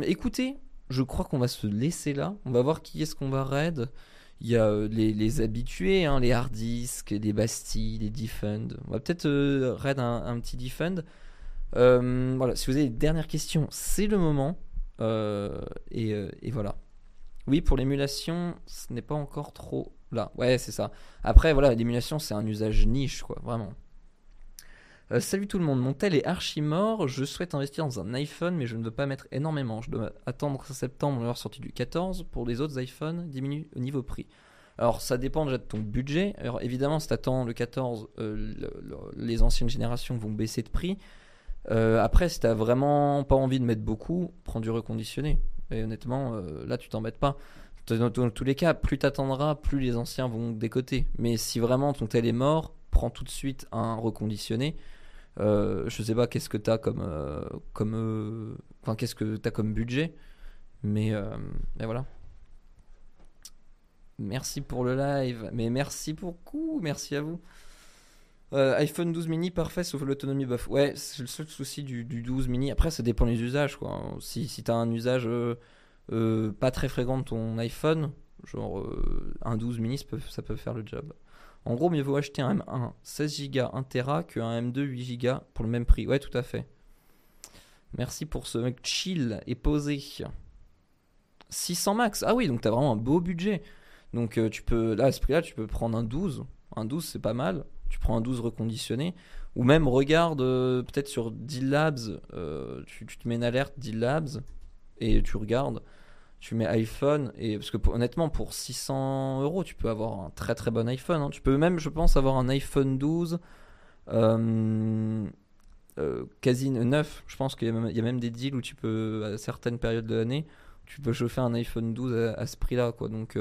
B: écoutez, je crois qu'on va se laisser là. On va voir qui est-ce qu'on va raid. Il y a euh, les, habitués, hein, les hard disks, les bastilles, les defend. On va peut-être euh, raid un, petit defend. Euh, voilà, si vous avez des dernières questions, c'est le moment. Et, voilà. Oui, pour l'émulation, ce n'est pas encore trop là. Ouais, c'est ça. Après, voilà, l'émulation, c'est un usage niche, quoi, vraiment. Salut tout le monde, mon tel est archi mort. Je souhaite investir dans un iPhone, mais je ne veux pas mettre énormément. Je dois attendre septembre la sortie du 14. Pour les autres iPhones, diminue au niveau prix. Alors ça dépend déjà de ton budget. Alors évidemment, si tu attends le 14, euh, les anciennes générations vont baisser de prix. Euh, après, si tu vraiment pas envie de mettre beaucoup, prends du reconditionné. Et honnêtement, euh, là, tu t'embêtes pas. Dans, tous les cas, plus tu plus les anciens vont décoter. Mais si vraiment ton tel est mort, prends tout de suite un reconditionné. Je sais pas qu'est-ce que tu as comme, comme enfin qu'est-ce que tu comme budget, mais, voilà. Merci pour le live. Mais merci beaucoup. Merci à vous. Euh, iPhone 12 mini parfait sauf l'autonomie buff. Ouais, c'est le seul souci du, 12 mini. Après, ça dépend des usages. Quoi. Si, si tu as un usage euh, euh, pas très fréquent de ton iPhone, genre un 12 mini, ça peut, faire le job. En gros, mieux vaut acheter un M1 16 Go 1 Tera qu'un M2 8 Go pour le même prix. Ouais, tout à fait. Merci pour ce mec chill et posé. 600 max. Ah oui, donc t'as vraiment un beau budget. Donc euh, tu peux, là à ce prix-là, tu peux prendre un 12. Un 12 c'est pas mal. Tu prends un 12 reconditionné. Ou même regarde euh, peut-être sur Deal Labs, euh, tu, te mets une alerte Deal Labs et tu regardes. Tu mets iPhone et parce que honnêtement pour 600 euros tu peux avoir un très très bon iPhone. Hein. Tu peux même je pense avoir un iPhone 12 quasi neuf. Je pense qu'il y, a même des deals où tu peux à certaines périodes de l'année tu peux chauffer un iPhone 12 à, ce prix-là quoi. Donc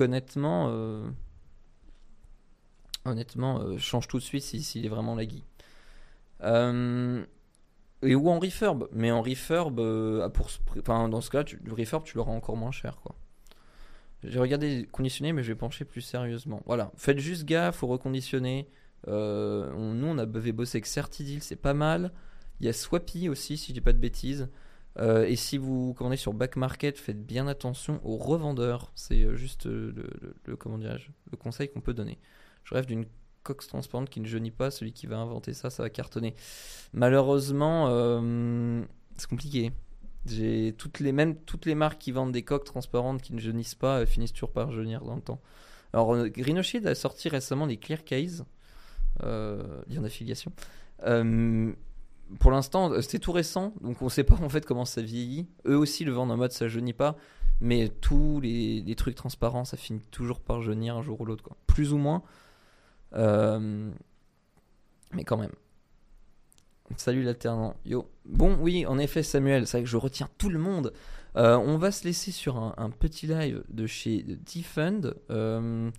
B: honnêtement, euh, Honnêtement, euh, change tout de suite s'il si, est vraiment laggy. Euh, et ou en refurb, mais en refurb, euh, pour, enfin, dans ce cas, tu, le refurb, tu l'auras encore moins cher, quoi. J'ai regardé conditionner, mais je vais pencher plus sérieusement. Voilà, faites juste gaffe, faut reconditionner. Euh, on, nous, on avait bossé avec Certidil, c'est pas mal. Il y a Swappy aussi, si je dis pas de bêtises. Euh, et si vous commandez sur Back Market, faites bien attention aux revendeurs. C'est euh, juste le, le, comment le conseil qu'on peut donner. Je rêve d'une coque transparente qui ne jaunit pas. Celui qui va inventer ça, ça va cartonner. Malheureusement, c'est compliqué. J'ai toutes les mêmes toutes les marques qui vendent des coques transparentes qui ne jaunissent pas finissent toujours par jaunir dans le temps. Alors Rhinoshield a sorti récemment des clear case, euh, lien d'affiliation. Euh, pour l'instant, euh, c'était tout récent, donc on sait pas en fait comment ça vieillit. Eux aussi le vendent en mode ça jaunit pas, mais tous les, les, trucs transparents, ça finit toujours par jaunir un jour ou l'autre. Plus ou moins. Mais quand même. Salut l'alternant. Yo. Bon, oui, en effet, Samuel, c'est vrai que je retiens tout le monde. Euh, on va se laisser sur un, petit live de chez Defund. Euh,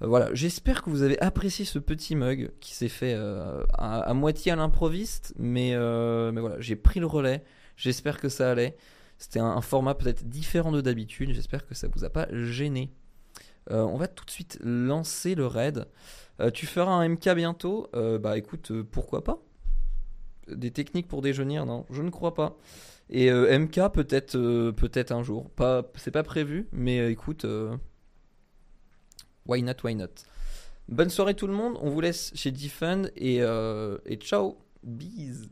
B: voilà, j'espère que vous avez apprécié ce petit mug qui s'est fait euh, à, moitié à l'improviste, mais, mais voilà, j'ai pris le relais. J'espère que ça allait. C'était un, format peut-être différent de d'habitude. J'espère que ça vous a pas gêné. on va tout de suite lancer le raid. Tu feras un MK bientôt Bah écoute, pourquoi pas? Des techniques pour déjeuner Non, je ne crois pas. Et euh, MK peut-être euh, peut-être un jour. Pas c'est pas prévu, mais euh, écoute why not why not? Bonne soirée tout le monde, on vous laisse chez Defund et, et ciao. Bise.